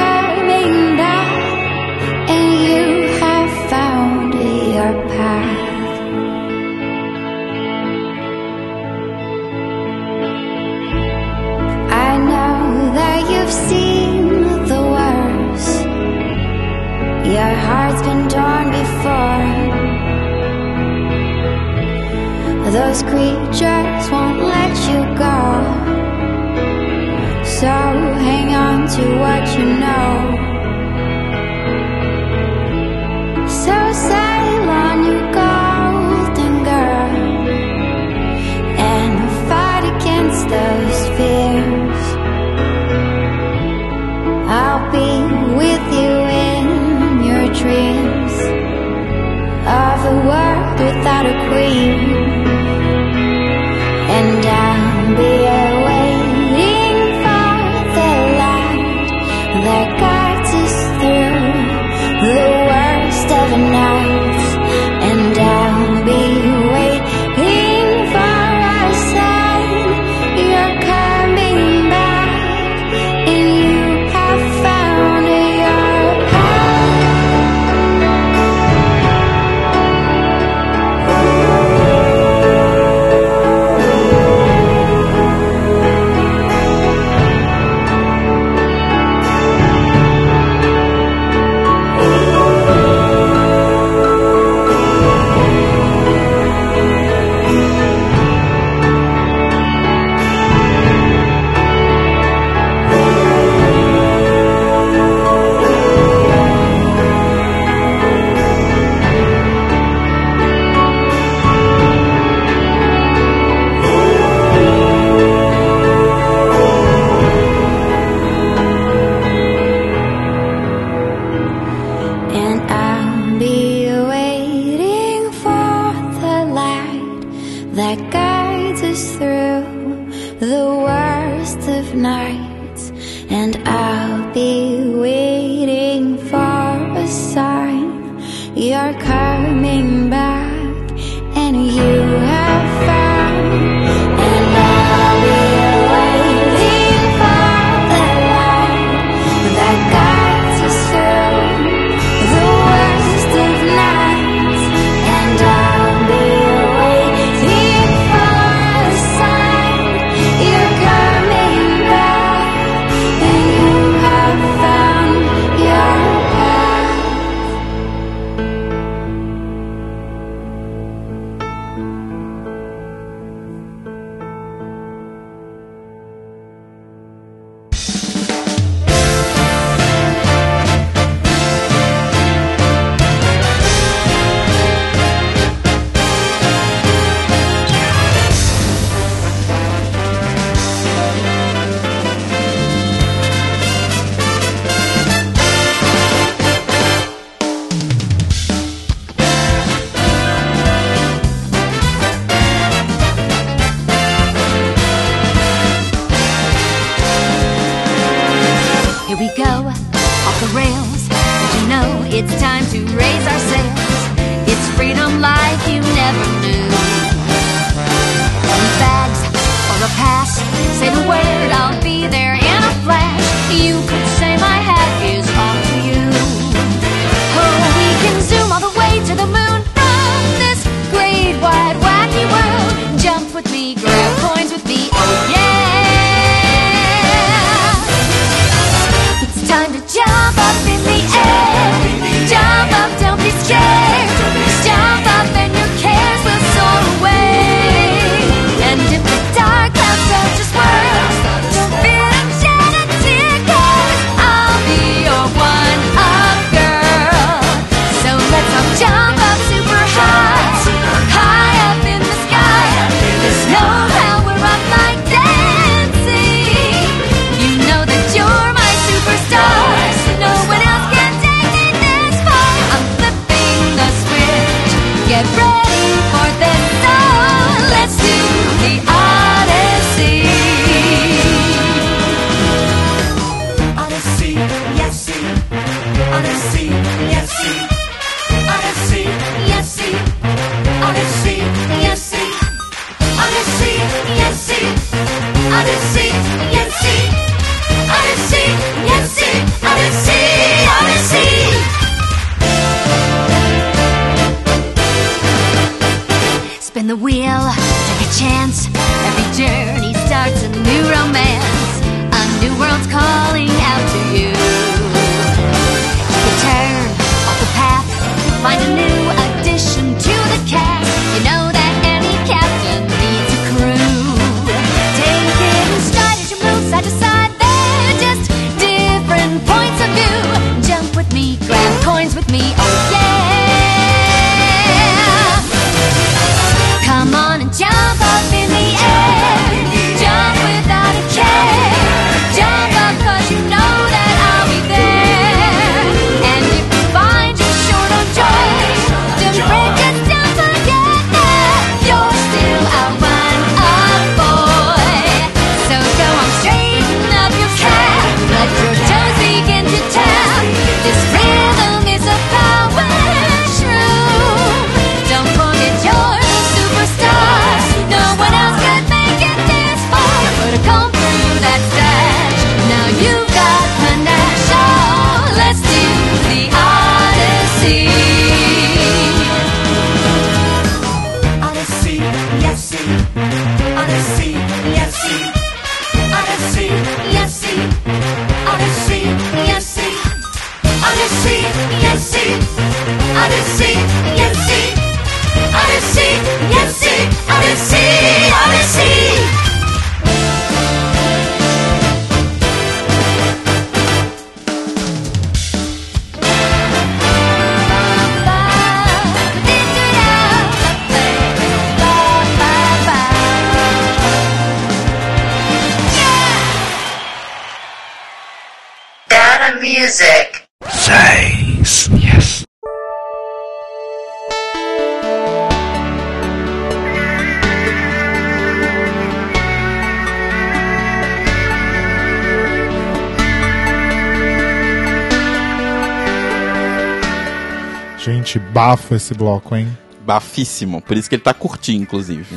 [SPEAKER 1] bafo esse bloco, hein?
[SPEAKER 2] Bafíssimo. Por isso que ele tá curtinho, inclusive.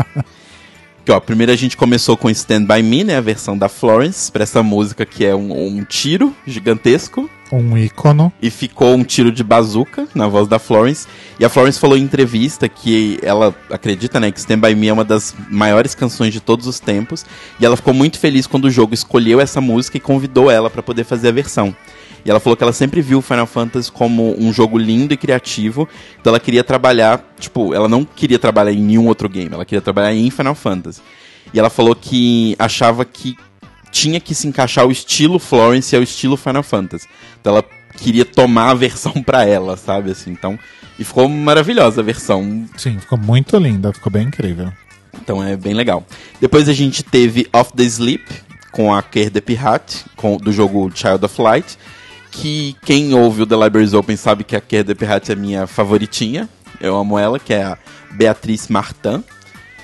[SPEAKER 2] que, ó, primeiro a gente começou com Stand By Me, né? A versão da Florence, pra essa música que é um, um tiro gigantesco.
[SPEAKER 1] Um ícono.
[SPEAKER 2] E ficou um tiro de bazuca na voz da Florence. E a Florence falou em entrevista que ela acredita, né, que Stand By Me é uma das maiores canções de todos os tempos. E ela ficou muito feliz quando o jogo escolheu essa música e convidou ela pra poder fazer a versão. E ela falou que ela sempre viu Final Fantasy como um jogo lindo e criativo. Então ela queria trabalhar, tipo, ela não queria trabalhar em nenhum outro game, ela queria trabalhar em Final Fantasy. E ela falou que achava que tinha que se encaixar o estilo Florence ao estilo Final Fantasy. Então ela queria tomar a versão pra ela, sabe assim. Então, e ficou maravilhosa a versão.
[SPEAKER 1] Sim, ficou muito linda, ficou bem incrível.
[SPEAKER 2] Então é bem legal. Depois a gente teve Off the Sleep com a Kerr the Pirate, com, do jogo Child of Light que quem ouve o The Libraries Open sabe que a Kerr de Pirate é minha favoritinha. Eu amo ela, que é a Beatrice Martin,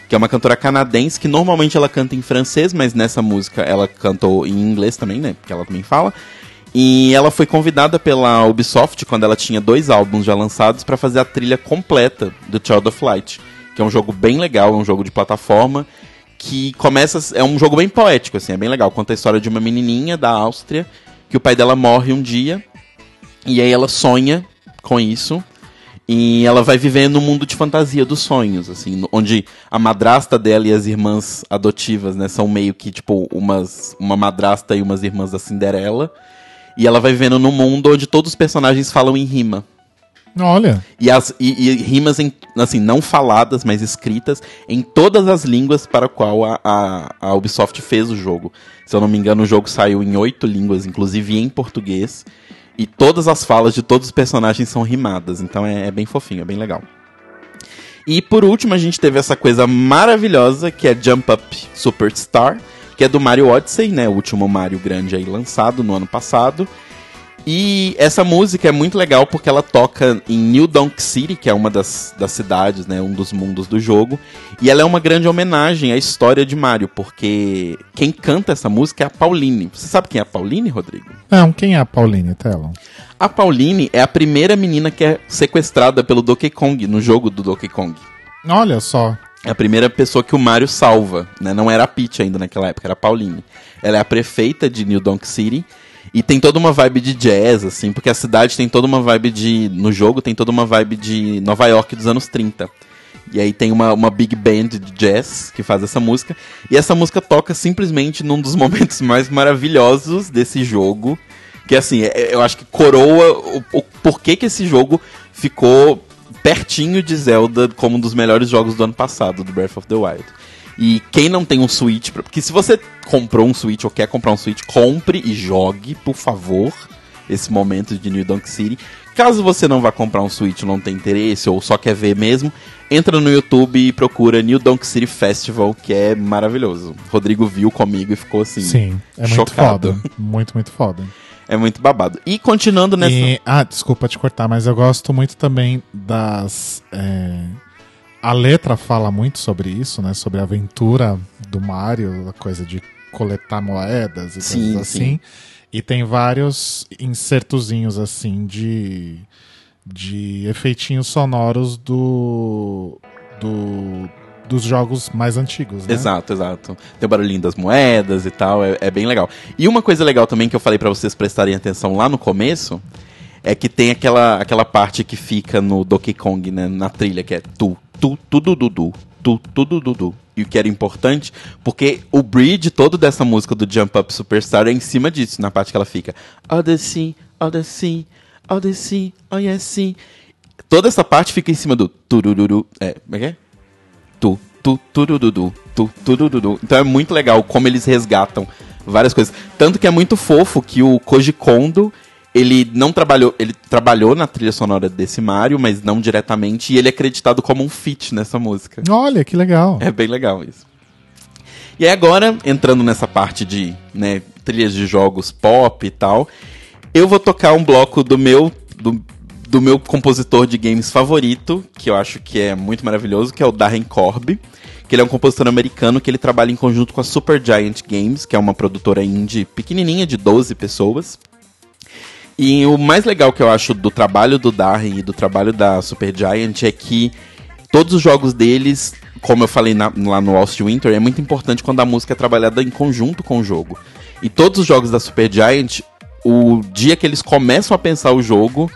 [SPEAKER 2] que é uma cantora canadense que normalmente ela canta em francês, mas nessa música ela cantou em inglês também, né? Porque ela também fala. E ela foi convidada pela Ubisoft quando ela tinha dois álbuns já lançados para fazer a trilha completa do Child of Light, que é um jogo bem legal, é um jogo de plataforma que começa é um jogo bem poético assim, é bem legal, conta a história de uma menininha da Áustria que o pai dela morre um dia e aí ela sonha com isso e ela vai viver no mundo de fantasia dos sonhos, assim, onde a madrasta dela e as irmãs adotivas, né, são meio que tipo umas uma madrasta e umas irmãs da Cinderela. E ela vai vivendo num mundo onde todos os personagens falam em rima.
[SPEAKER 1] Olha.
[SPEAKER 2] E, as, e, e rimas, em, assim, não faladas, mas escritas em todas as línguas para a qual a, a, a Ubisoft fez o jogo. Se eu não me engano, o jogo saiu em oito línguas, inclusive em português. E todas as falas de todos os personagens são rimadas. Então é, é bem fofinho, é bem legal. E por último, a gente teve essa coisa maravilhosa que é Jump Up Superstar, que é do Mario Odyssey, né? O último Mario grande aí lançado no ano passado. E essa música é muito legal porque ela toca em New Donk City, que é uma das, das cidades, né, um dos mundos do jogo. E ela é uma grande homenagem à história de Mario, porque quem canta essa música é a Pauline. Você sabe quem é a Pauline, Rodrigo?
[SPEAKER 1] Não, quem é a Pauline, Telon?
[SPEAKER 2] A Pauline é a primeira menina que é sequestrada pelo Donkey Kong no jogo do Donkey Kong.
[SPEAKER 1] Olha só.
[SPEAKER 2] É a primeira pessoa que o Mario salva, né? Não era a Peach ainda naquela época, era a Pauline. Ela é a prefeita de New Donk City e tem toda uma vibe de jazz, assim, porque a cidade tem toda uma vibe de. No jogo tem toda uma vibe de Nova York dos anos 30. E aí tem uma, uma big band de jazz que faz essa música. E essa música toca simplesmente num dos momentos mais maravilhosos desse jogo. Que assim, é- eu acho que coroa o, o porquê que esse jogo ficou pertinho de Zelda como um dos melhores jogos do ano passado, do Breath of the Wild. E quem não tem um Switch, porque se você comprou um Switch ou quer comprar um Switch, compre e jogue, por favor, esse momento de New Donk City. Caso você não vá comprar um Switch, não tem interesse ou só quer ver mesmo, entra no YouTube e procura New Donk City Festival, que é maravilhoso. Rodrigo viu comigo e ficou assim,
[SPEAKER 1] Sim, é muito
[SPEAKER 2] chocado.
[SPEAKER 1] foda. Muito, muito foda.
[SPEAKER 2] É muito babado. E continuando nessa.
[SPEAKER 1] E, ah, desculpa te cortar, mas eu gosto muito também das. é, A letra fala muito sobre isso, né? Sobre a aventura do Mario, a coisa de coletar moedas e
[SPEAKER 2] Sim,
[SPEAKER 1] coisas assim.
[SPEAKER 2] sim.
[SPEAKER 1] E tem vários insertozinhos assim de. de efeitinhos sonoros do. do dos jogos mais antigos, né?
[SPEAKER 2] Exato, exato. Tem o barulhinho das moedas e tal, é, é bem legal. E uma coisa legal também que eu falei pra vocês prestarem atenção lá no começo é que tem aquela, aquela parte que fica no Donkey Kong, né, na trilha, que é tu, tu, tu, du, du, du, tu, tu, du, du, du. E o que era importante, porque o bridge todo dessa música do Jump Up Superstar é em cima disso, na parte que ela fica Odyssey, Odyssey, Odyssey, oh yes, sim. Toda essa parte fica em cima do turururu, é, como é que é? tu, tu, turududu, tu, turududu. Então é muito legal como eles resgatam várias coisas. Tanto que é muito fofo que o Koji Kondo, ele não trabalhou, ele trabalhou na trilha sonora desse Mario, mas não diretamente, e ele é acreditado como um feat nessa música.
[SPEAKER 1] Olha, que legal.
[SPEAKER 2] É bem legal isso. E aí agora, entrando nessa parte de né, trilhas de jogos pop e tal, eu vou tocar um bloco do meu. Do, do meu compositor de games favorito, que eu acho que é muito maravilhoso, que é o Darren Corby, que ele é um compositor americano que ele trabalha em conjunto com a Supergiant Games, que é uma produtora indie pequenininha de 12 pessoas. E o mais legal que eu acho do trabalho do Darren e do trabalho da Supergiant é que todos os jogos deles, como eu falei na- lá no Lost Winter, é muito importante quando a música é trabalhada em conjunto com o jogo. E todos os jogos da Supergiant, o dia que eles começam a pensar o jogo,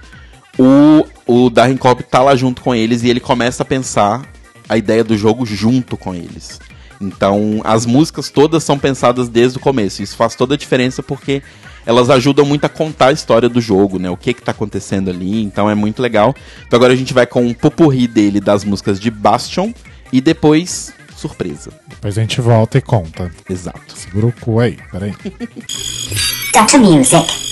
[SPEAKER 2] o, o Darren Corb tá lá junto com eles e ele começa a pensar a ideia do jogo junto com eles. Então, as músicas todas são pensadas desde o começo. Isso faz toda a diferença porque elas ajudam muito a contar a história do jogo, né? O que que tá acontecendo ali. Então é muito legal. Então agora a gente vai com um pupurri dele das músicas de Bastion e depois surpresa.
[SPEAKER 1] Depois a gente volta e conta.
[SPEAKER 2] Exato.
[SPEAKER 1] Segura o cu aí, peraí.
[SPEAKER 8] Dr. Music.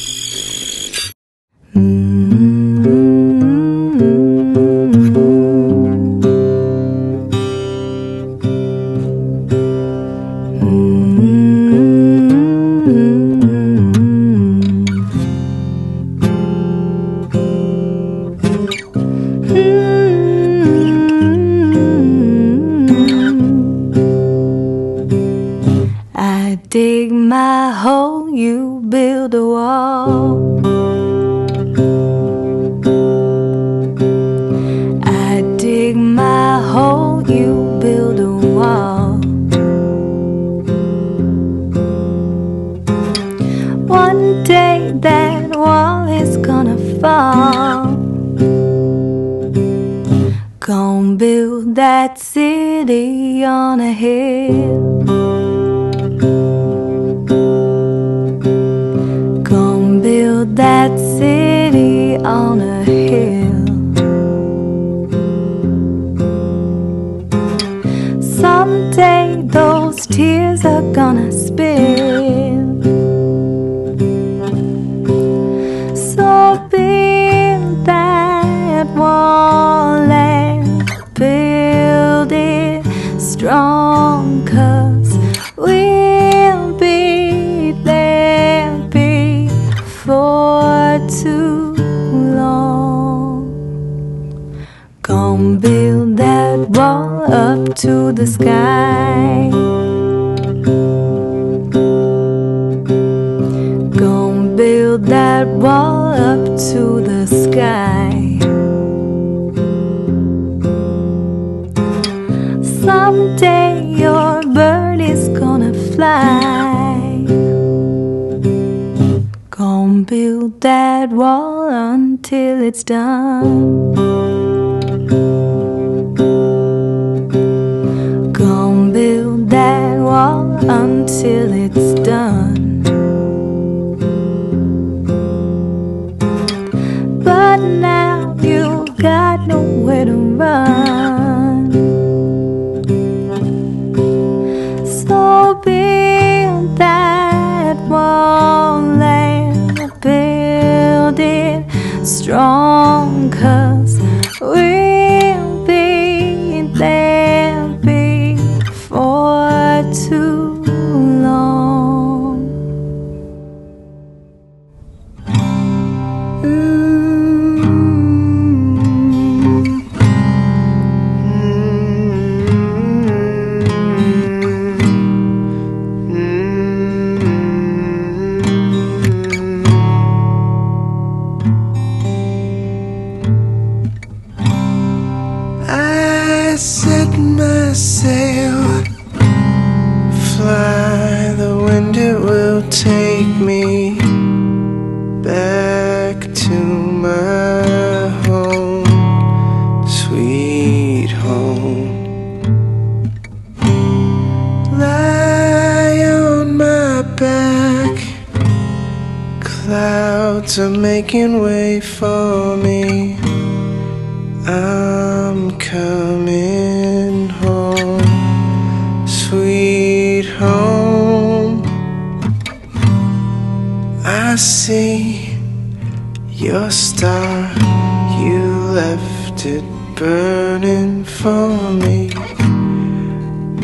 [SPEAKER 9] Burning for me.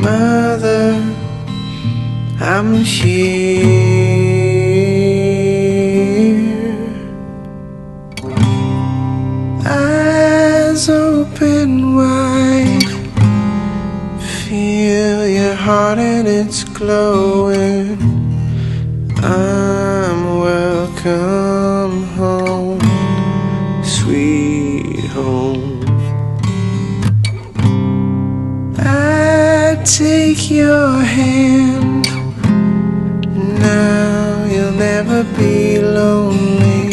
[SPEAKER 9] Mother, I'm here. Eyes open wide. Feel your heart and it's glowing. Your hand. Now you'll never be lonely.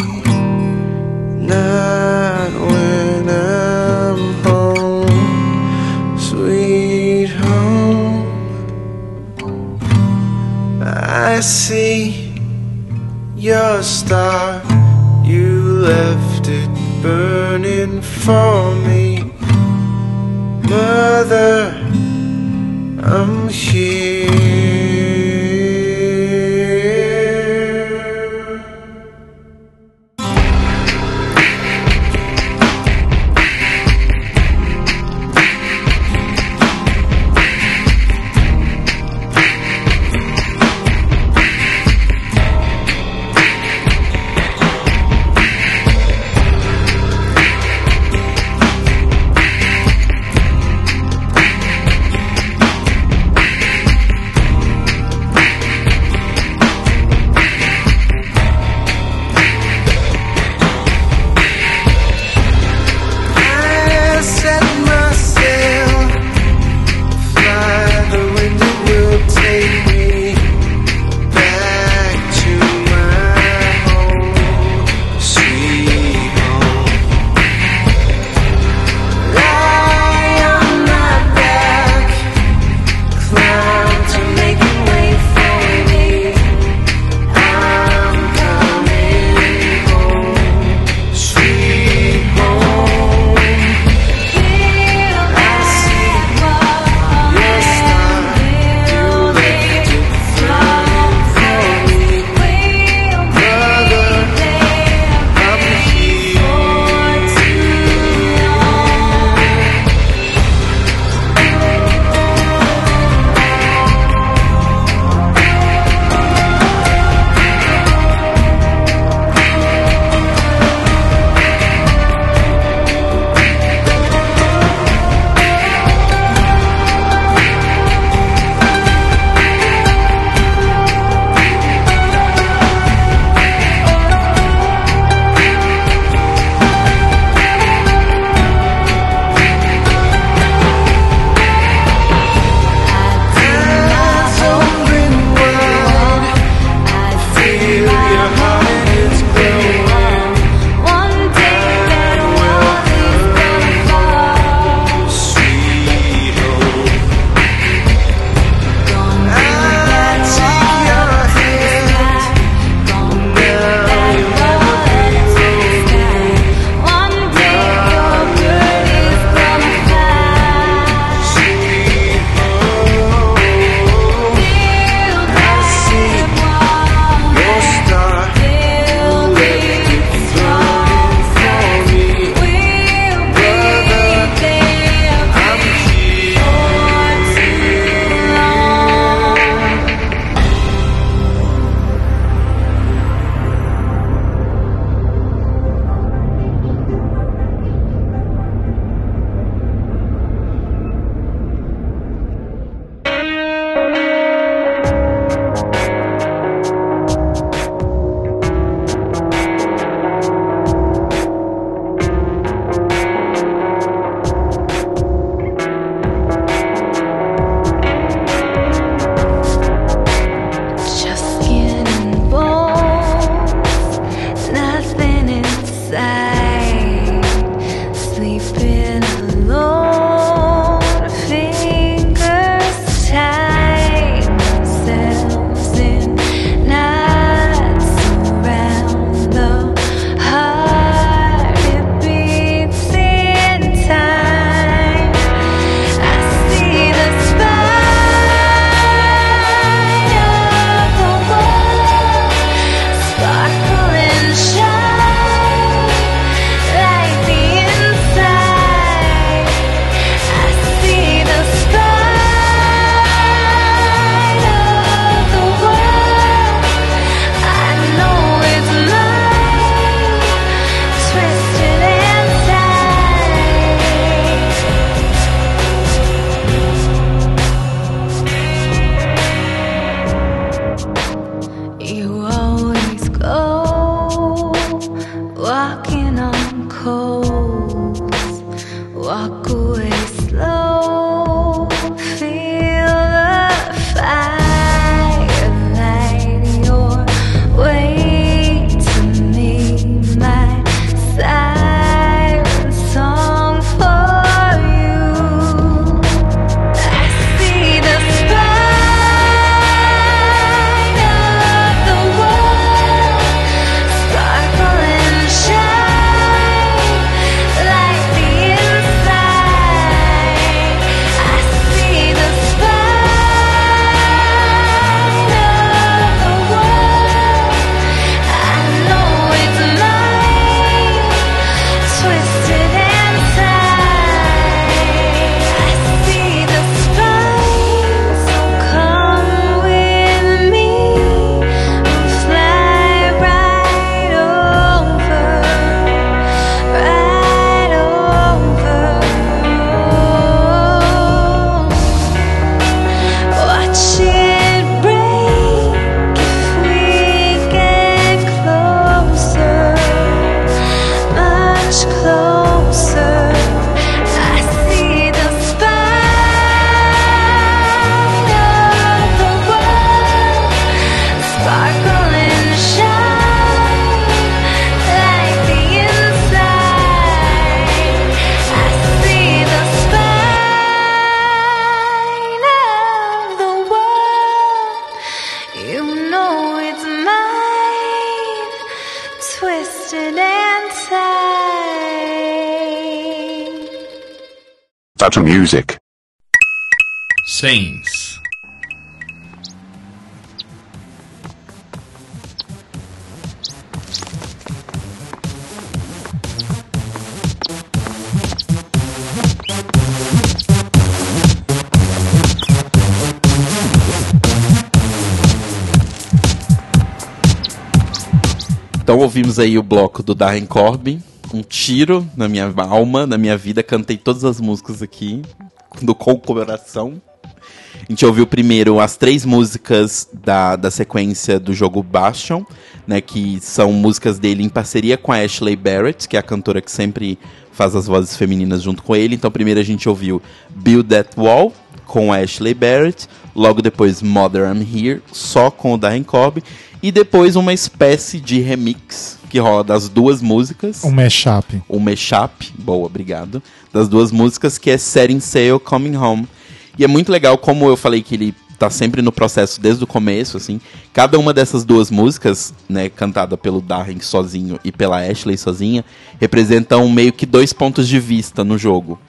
[SPEAKER 9] Not when I'm home, sweet home. I see your star. You left it burning for me. Mother, I'm
[SPEAKER 2] Ouvimos aí o bloco do Darren Corbin, um tiro na minha alma, na minha vida, cantei todas as músicas aqui, do com o coração. A gente ouviu primeiro as três músicas da, da sequência do jogo Bastion, né, que são músicas dele em parceria com a Ashley Barrett, que é a cantora que sempre faz as vozes femininas junto com ele. Então primeiro a gente ouviu Build That Wall, com a Ashley Barrett, logo depois Mother I'm Here, só com o Darren Cobb, e depois uma espécie de remix que rola das duas músicas.
[SPEAKER 1] Um mashup.
[SPEAKER 2] um mashup, boa, obrigado, das duas músicas, que é Setting Sail, Coming Home. E é muito legal, como eu falei que ele tá sempre no processo desde o começo, assim, cada uma dessas duas músicas, né, cantada pelo Darren sozinho e pela Ashley sozinha, representam meio que dois pontos de vista no jogo.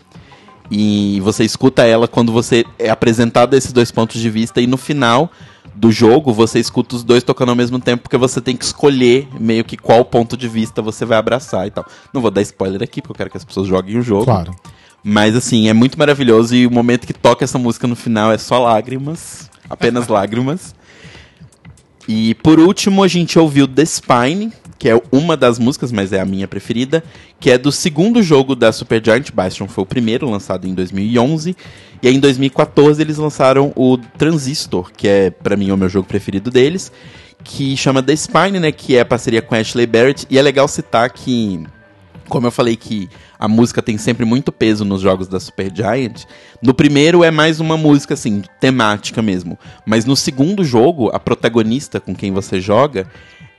[SPEAKER 2] E você escuta ela quando você é apresentado a esses dois pontos de vista e no final do jogo você escuta os dois tocando ao mesmo tempo porque você tem que escolher meio que qual ponto de vista você vai abraçar e tal. Não vou dar spoiler aqui porque eu quero que as pessoas joguem o jogo.
[SPEAKER 1] Claro.
[SPEAKER 2] Mas assim, é muito maravilhoso e o momento que toca essa música no final é só lágrimas, apenas lágrimas. E por último, a gente ouviu The Spine, que é uma das músicas, mas é a minha preferida, que é do segundo jogo da Supergiant. Bastion, foi o primeiro lançado em 2011, e aí em 2014 eles lançaram o Transistor, que é pra mim o meu jogo preferido deles, que chama The Spine, né, que é a parceria com Ashley Barrett, e é legal citar que como eu falei que a música tem sempre muito peso nos jogos da Supergiant, no primeiro é mais uma música assim, temática mesmo. Mas no segundo jogo, a protagonista com quem você joga,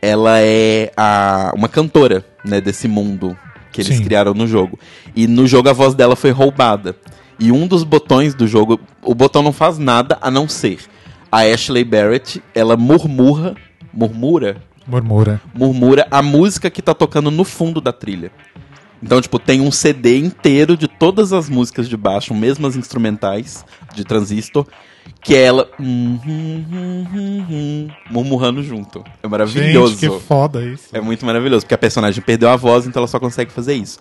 [SPEAKER 2] ela é a, uma cantora, né, desse mundo que eles
[SPEAKER 1] Sim.
[SPEAKER 2] criaram no jogo. E no jogo a voz dela foi roubada. E um dos botões do jogo, o botão não faz nada a não ser a Ashley Barrett, ela murmura, murmura,
[SPEAKER 1] Murmura.
[SPEAKER 2] murmura a música que tá tocando no fundo da trilha. Então, tipo, tem um CD inteiro de todas as músicas de baixo, mesmo as instrumentais de transistor, que é ela hum, hum, hum, hum, hum, murmurando junto. É maravilhoso.
[SPEAKER 1] Gente, que foda isso.
[SPEAKER 2] É muito maravilhoso, porque a personagem perdeu a voz, então ela só consegue fazer isso.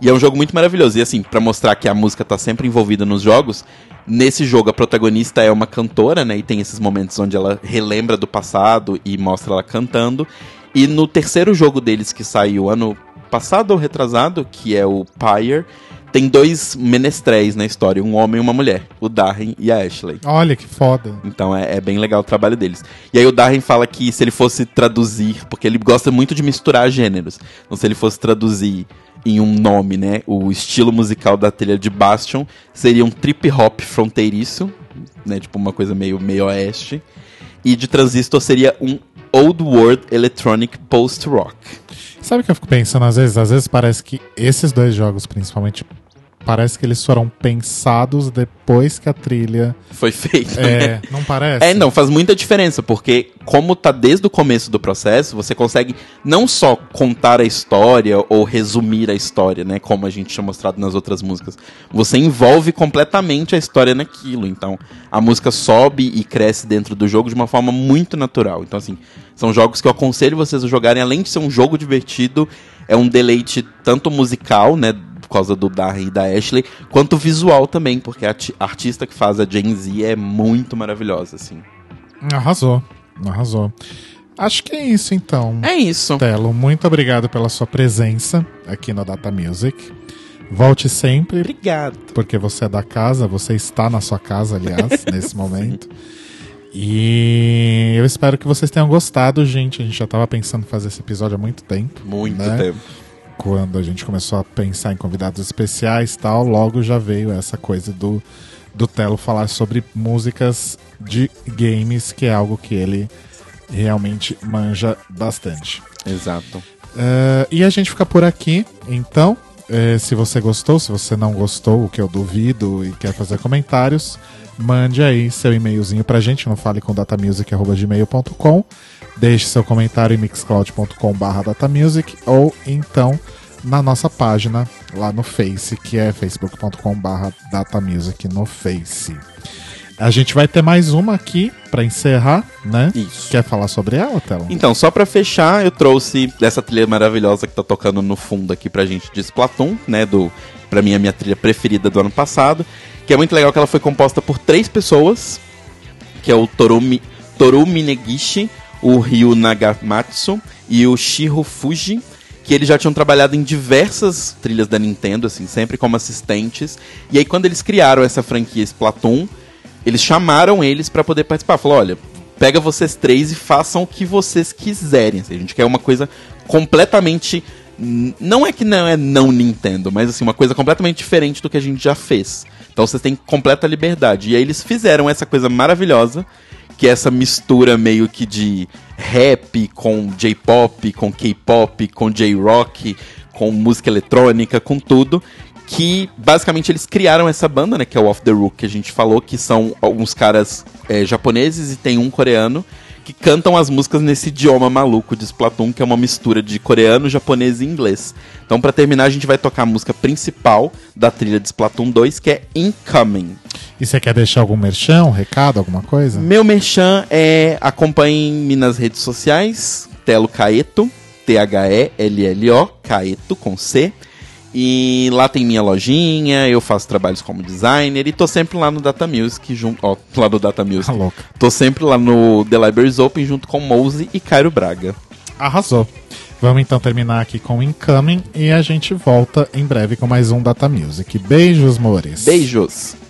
[SPEAKER 2] E é um jogo muito maravilhoso. E assim, pra mostrar que a música tá sempre envolvida nos jogos, nesse jogo a protagonista é uma cantora, né? E tem esses momentos onde ela relembra do passado e mostra ela cantando. E no terceiro jogo deles que saiu ano passado ou retrasado, que é o Pyre, tem dois menestréis na história, um homem e uma mulher, o Darren e a Ashley.
[SPEAKER 1] Olha que foda.
[SPEAKER 2] Então é, é bem legal o trabalho deles. E aí o Darren fala que se ele fosse traduzir, porque ele gosta muito de misturar gêneros, então se ele fosse traduzir em um nome, né, o estilo musical da trilha de Bastion seria um trip hop fronteiriço, né, tipo uma coisa meio meio oeste, e de Transistor seria um old world electronic post rock.
[SPEAKER 1] Sabe o que eu fico pensando às vezes? Às vezes parece que esses dois jogos, principalmente, parece que eles foram pensados depois que a trilha.
[SPEAKER 2] Foi feito.
[SPEAKER 1] É,
[SPEAKER 2] né?
[SPEAKER 1] não parece?
[SPEAKER 2] É, não, faz muita diferença, porque como tá desde o começo do processo, você consegue não só contar a história ou resumir a história, né, como a gente tinha mostrado nas outras músicas. Você envolve completamente a história naquilo, então a música sobe e cresce dentro do jogo de uma forma muito natural. Então assim, são jogos que eu aconselho vocês a jogarem, além de ser um jogo divertido, é um deleite tanto musical, né, por causa do Darren e da Ashley, quanto visual também, porque a arti- a artista que faz a Gen Z é muito maravilhosa, assim.
[SPEAKER 1] Arrasou. Arrasou. Acho que é isso então.
[SPEAKER 2] É isso.
[SPEAKER 1] Telo, muito obrigado pela sua presença aqui no Data Music. Volte sempre,
[SPEAKER 2] Obrigado.
[SPEAKER 1] porque você é da casa, você está na sua casa, aliás, nesse momento. E eu espero que vocês tenham gostado, gente. A gente já estava pensando em fazer esse episódio há muito tempo.
[SPEAKER 2] Muito
[SPEAKER 1] né?
[SPEAKER 2] tempo.
[SPEAKER 1] Quando a gente começou a pensar em convidados especiais e tal, logo já veio essa coisa do, do Telo falar sobre músicas de games, que é algo que ele realmente manja bastante.
[SPEAKER 2] Exato.
[SPEAKER 1] Eh, e a gente fica por aqui, então. eh, se você gostou, se você não gostou, o que eu duvido e quer fazer comentários, mande aí seu e-mailzinho pra gente no falecomdatamusic.gmail.com Deixe seu comentário em mixcloud.com.br datamusic ou então na nossa página lá no Face, que é facebook.com.br datamusic no Face. A gente vai ter mais uma aqui pra encerrar, né?
[SPEAKER 2] Isso.
[SPEAKER 1] Quer falar sobre ela, Tela?
[SPEAKER 2] Então, só pra fechar, eu trouxe essa trilha maravilhosa que tá tocando no fundo aqui pra gente de Splatoon, né? Do, pra mim, a minha trilha preferida do ano passado. Que é muito legal que ela foi composta por três pessoas, que é o Torumi, Toru Minegishi, o Ryu Nagamatsu e o Shiro Fuji, que eles já tinham trabalhado em diversas trilhas da Nintendo, assim, sempre como assistentes. E aí, quando eles criaram essa franquia Splatoon, eles chamaram eles pra poder participar. Falou, olha, pega vocês três e façam o que vocês quiserem. assim, a gente quer uma coisa completamente. Não é que não é não Nintendo, mas assim, uma coisa completamente diferente do que a gente já fez. Então vocês têm completa liberdade. E aí eles fizeram essa coisa maravilhosa, que é essa mistura meio que de rap com J-pop, com K-pop, com J-rock, com música eletrônica, com tudo. Que basicamente eles criaram essa banda, né? Que é o Off the Rook, que a gente falou, que são alguns caras é, japoneses e tem um coreano que cantam as músicas nesse idioma maluco de Splatoon, que é uma mistura de coreano, japonês e inglês. Então, pra terminar, a gente vai tocar a música principal da trilha de Splatoon 2, que é Incoming.
[SPEAKER 1] E você quer deixar algum merchan, um recado, alguma coisa?
[SPEAKER 2] Meu merchan é acompanhem-me nas redes sociais, Telo Caeto, T-H-E-L-L-O, Caeto com C. E lá tem minha lojinha, eu faço trabalhos como designer e tô sempre lá no Data Music, junto, ó, lá no Data Music.
[SPEAKER 1] Tá louca.
[SPEAKER 2] Tô sempre lá no The Libraries Open junto com Mouse e Cairo Braga.
[SPEAKER 1] Arrasou. Vamos então terminar aqui com Incoming e a gente volta em breve com mais um Data Music. Beijos, mores.
[SPEAKER 2] Beijos!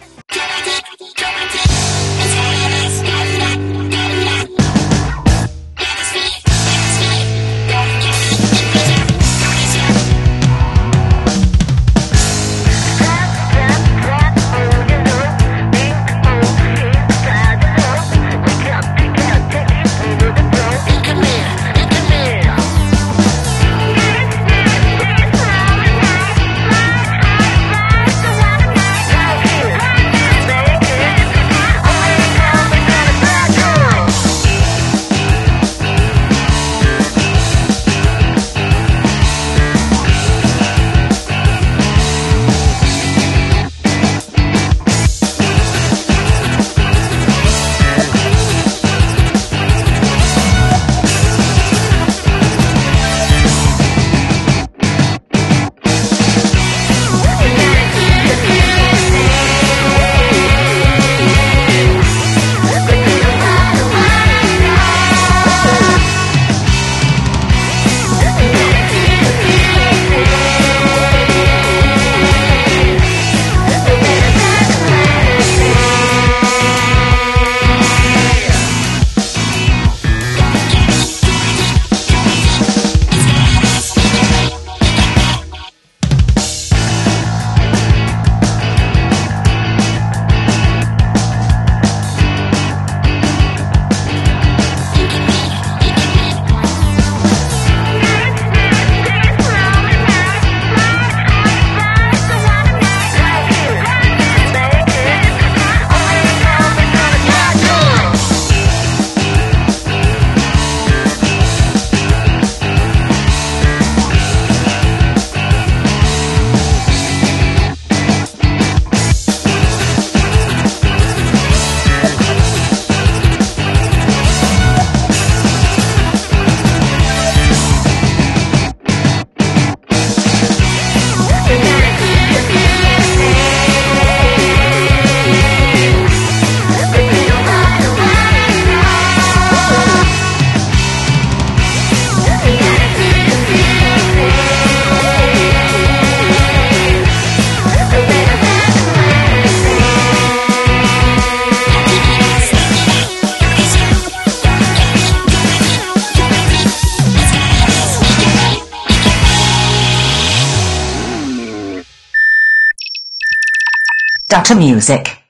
[SPEAKER 3] Data Music.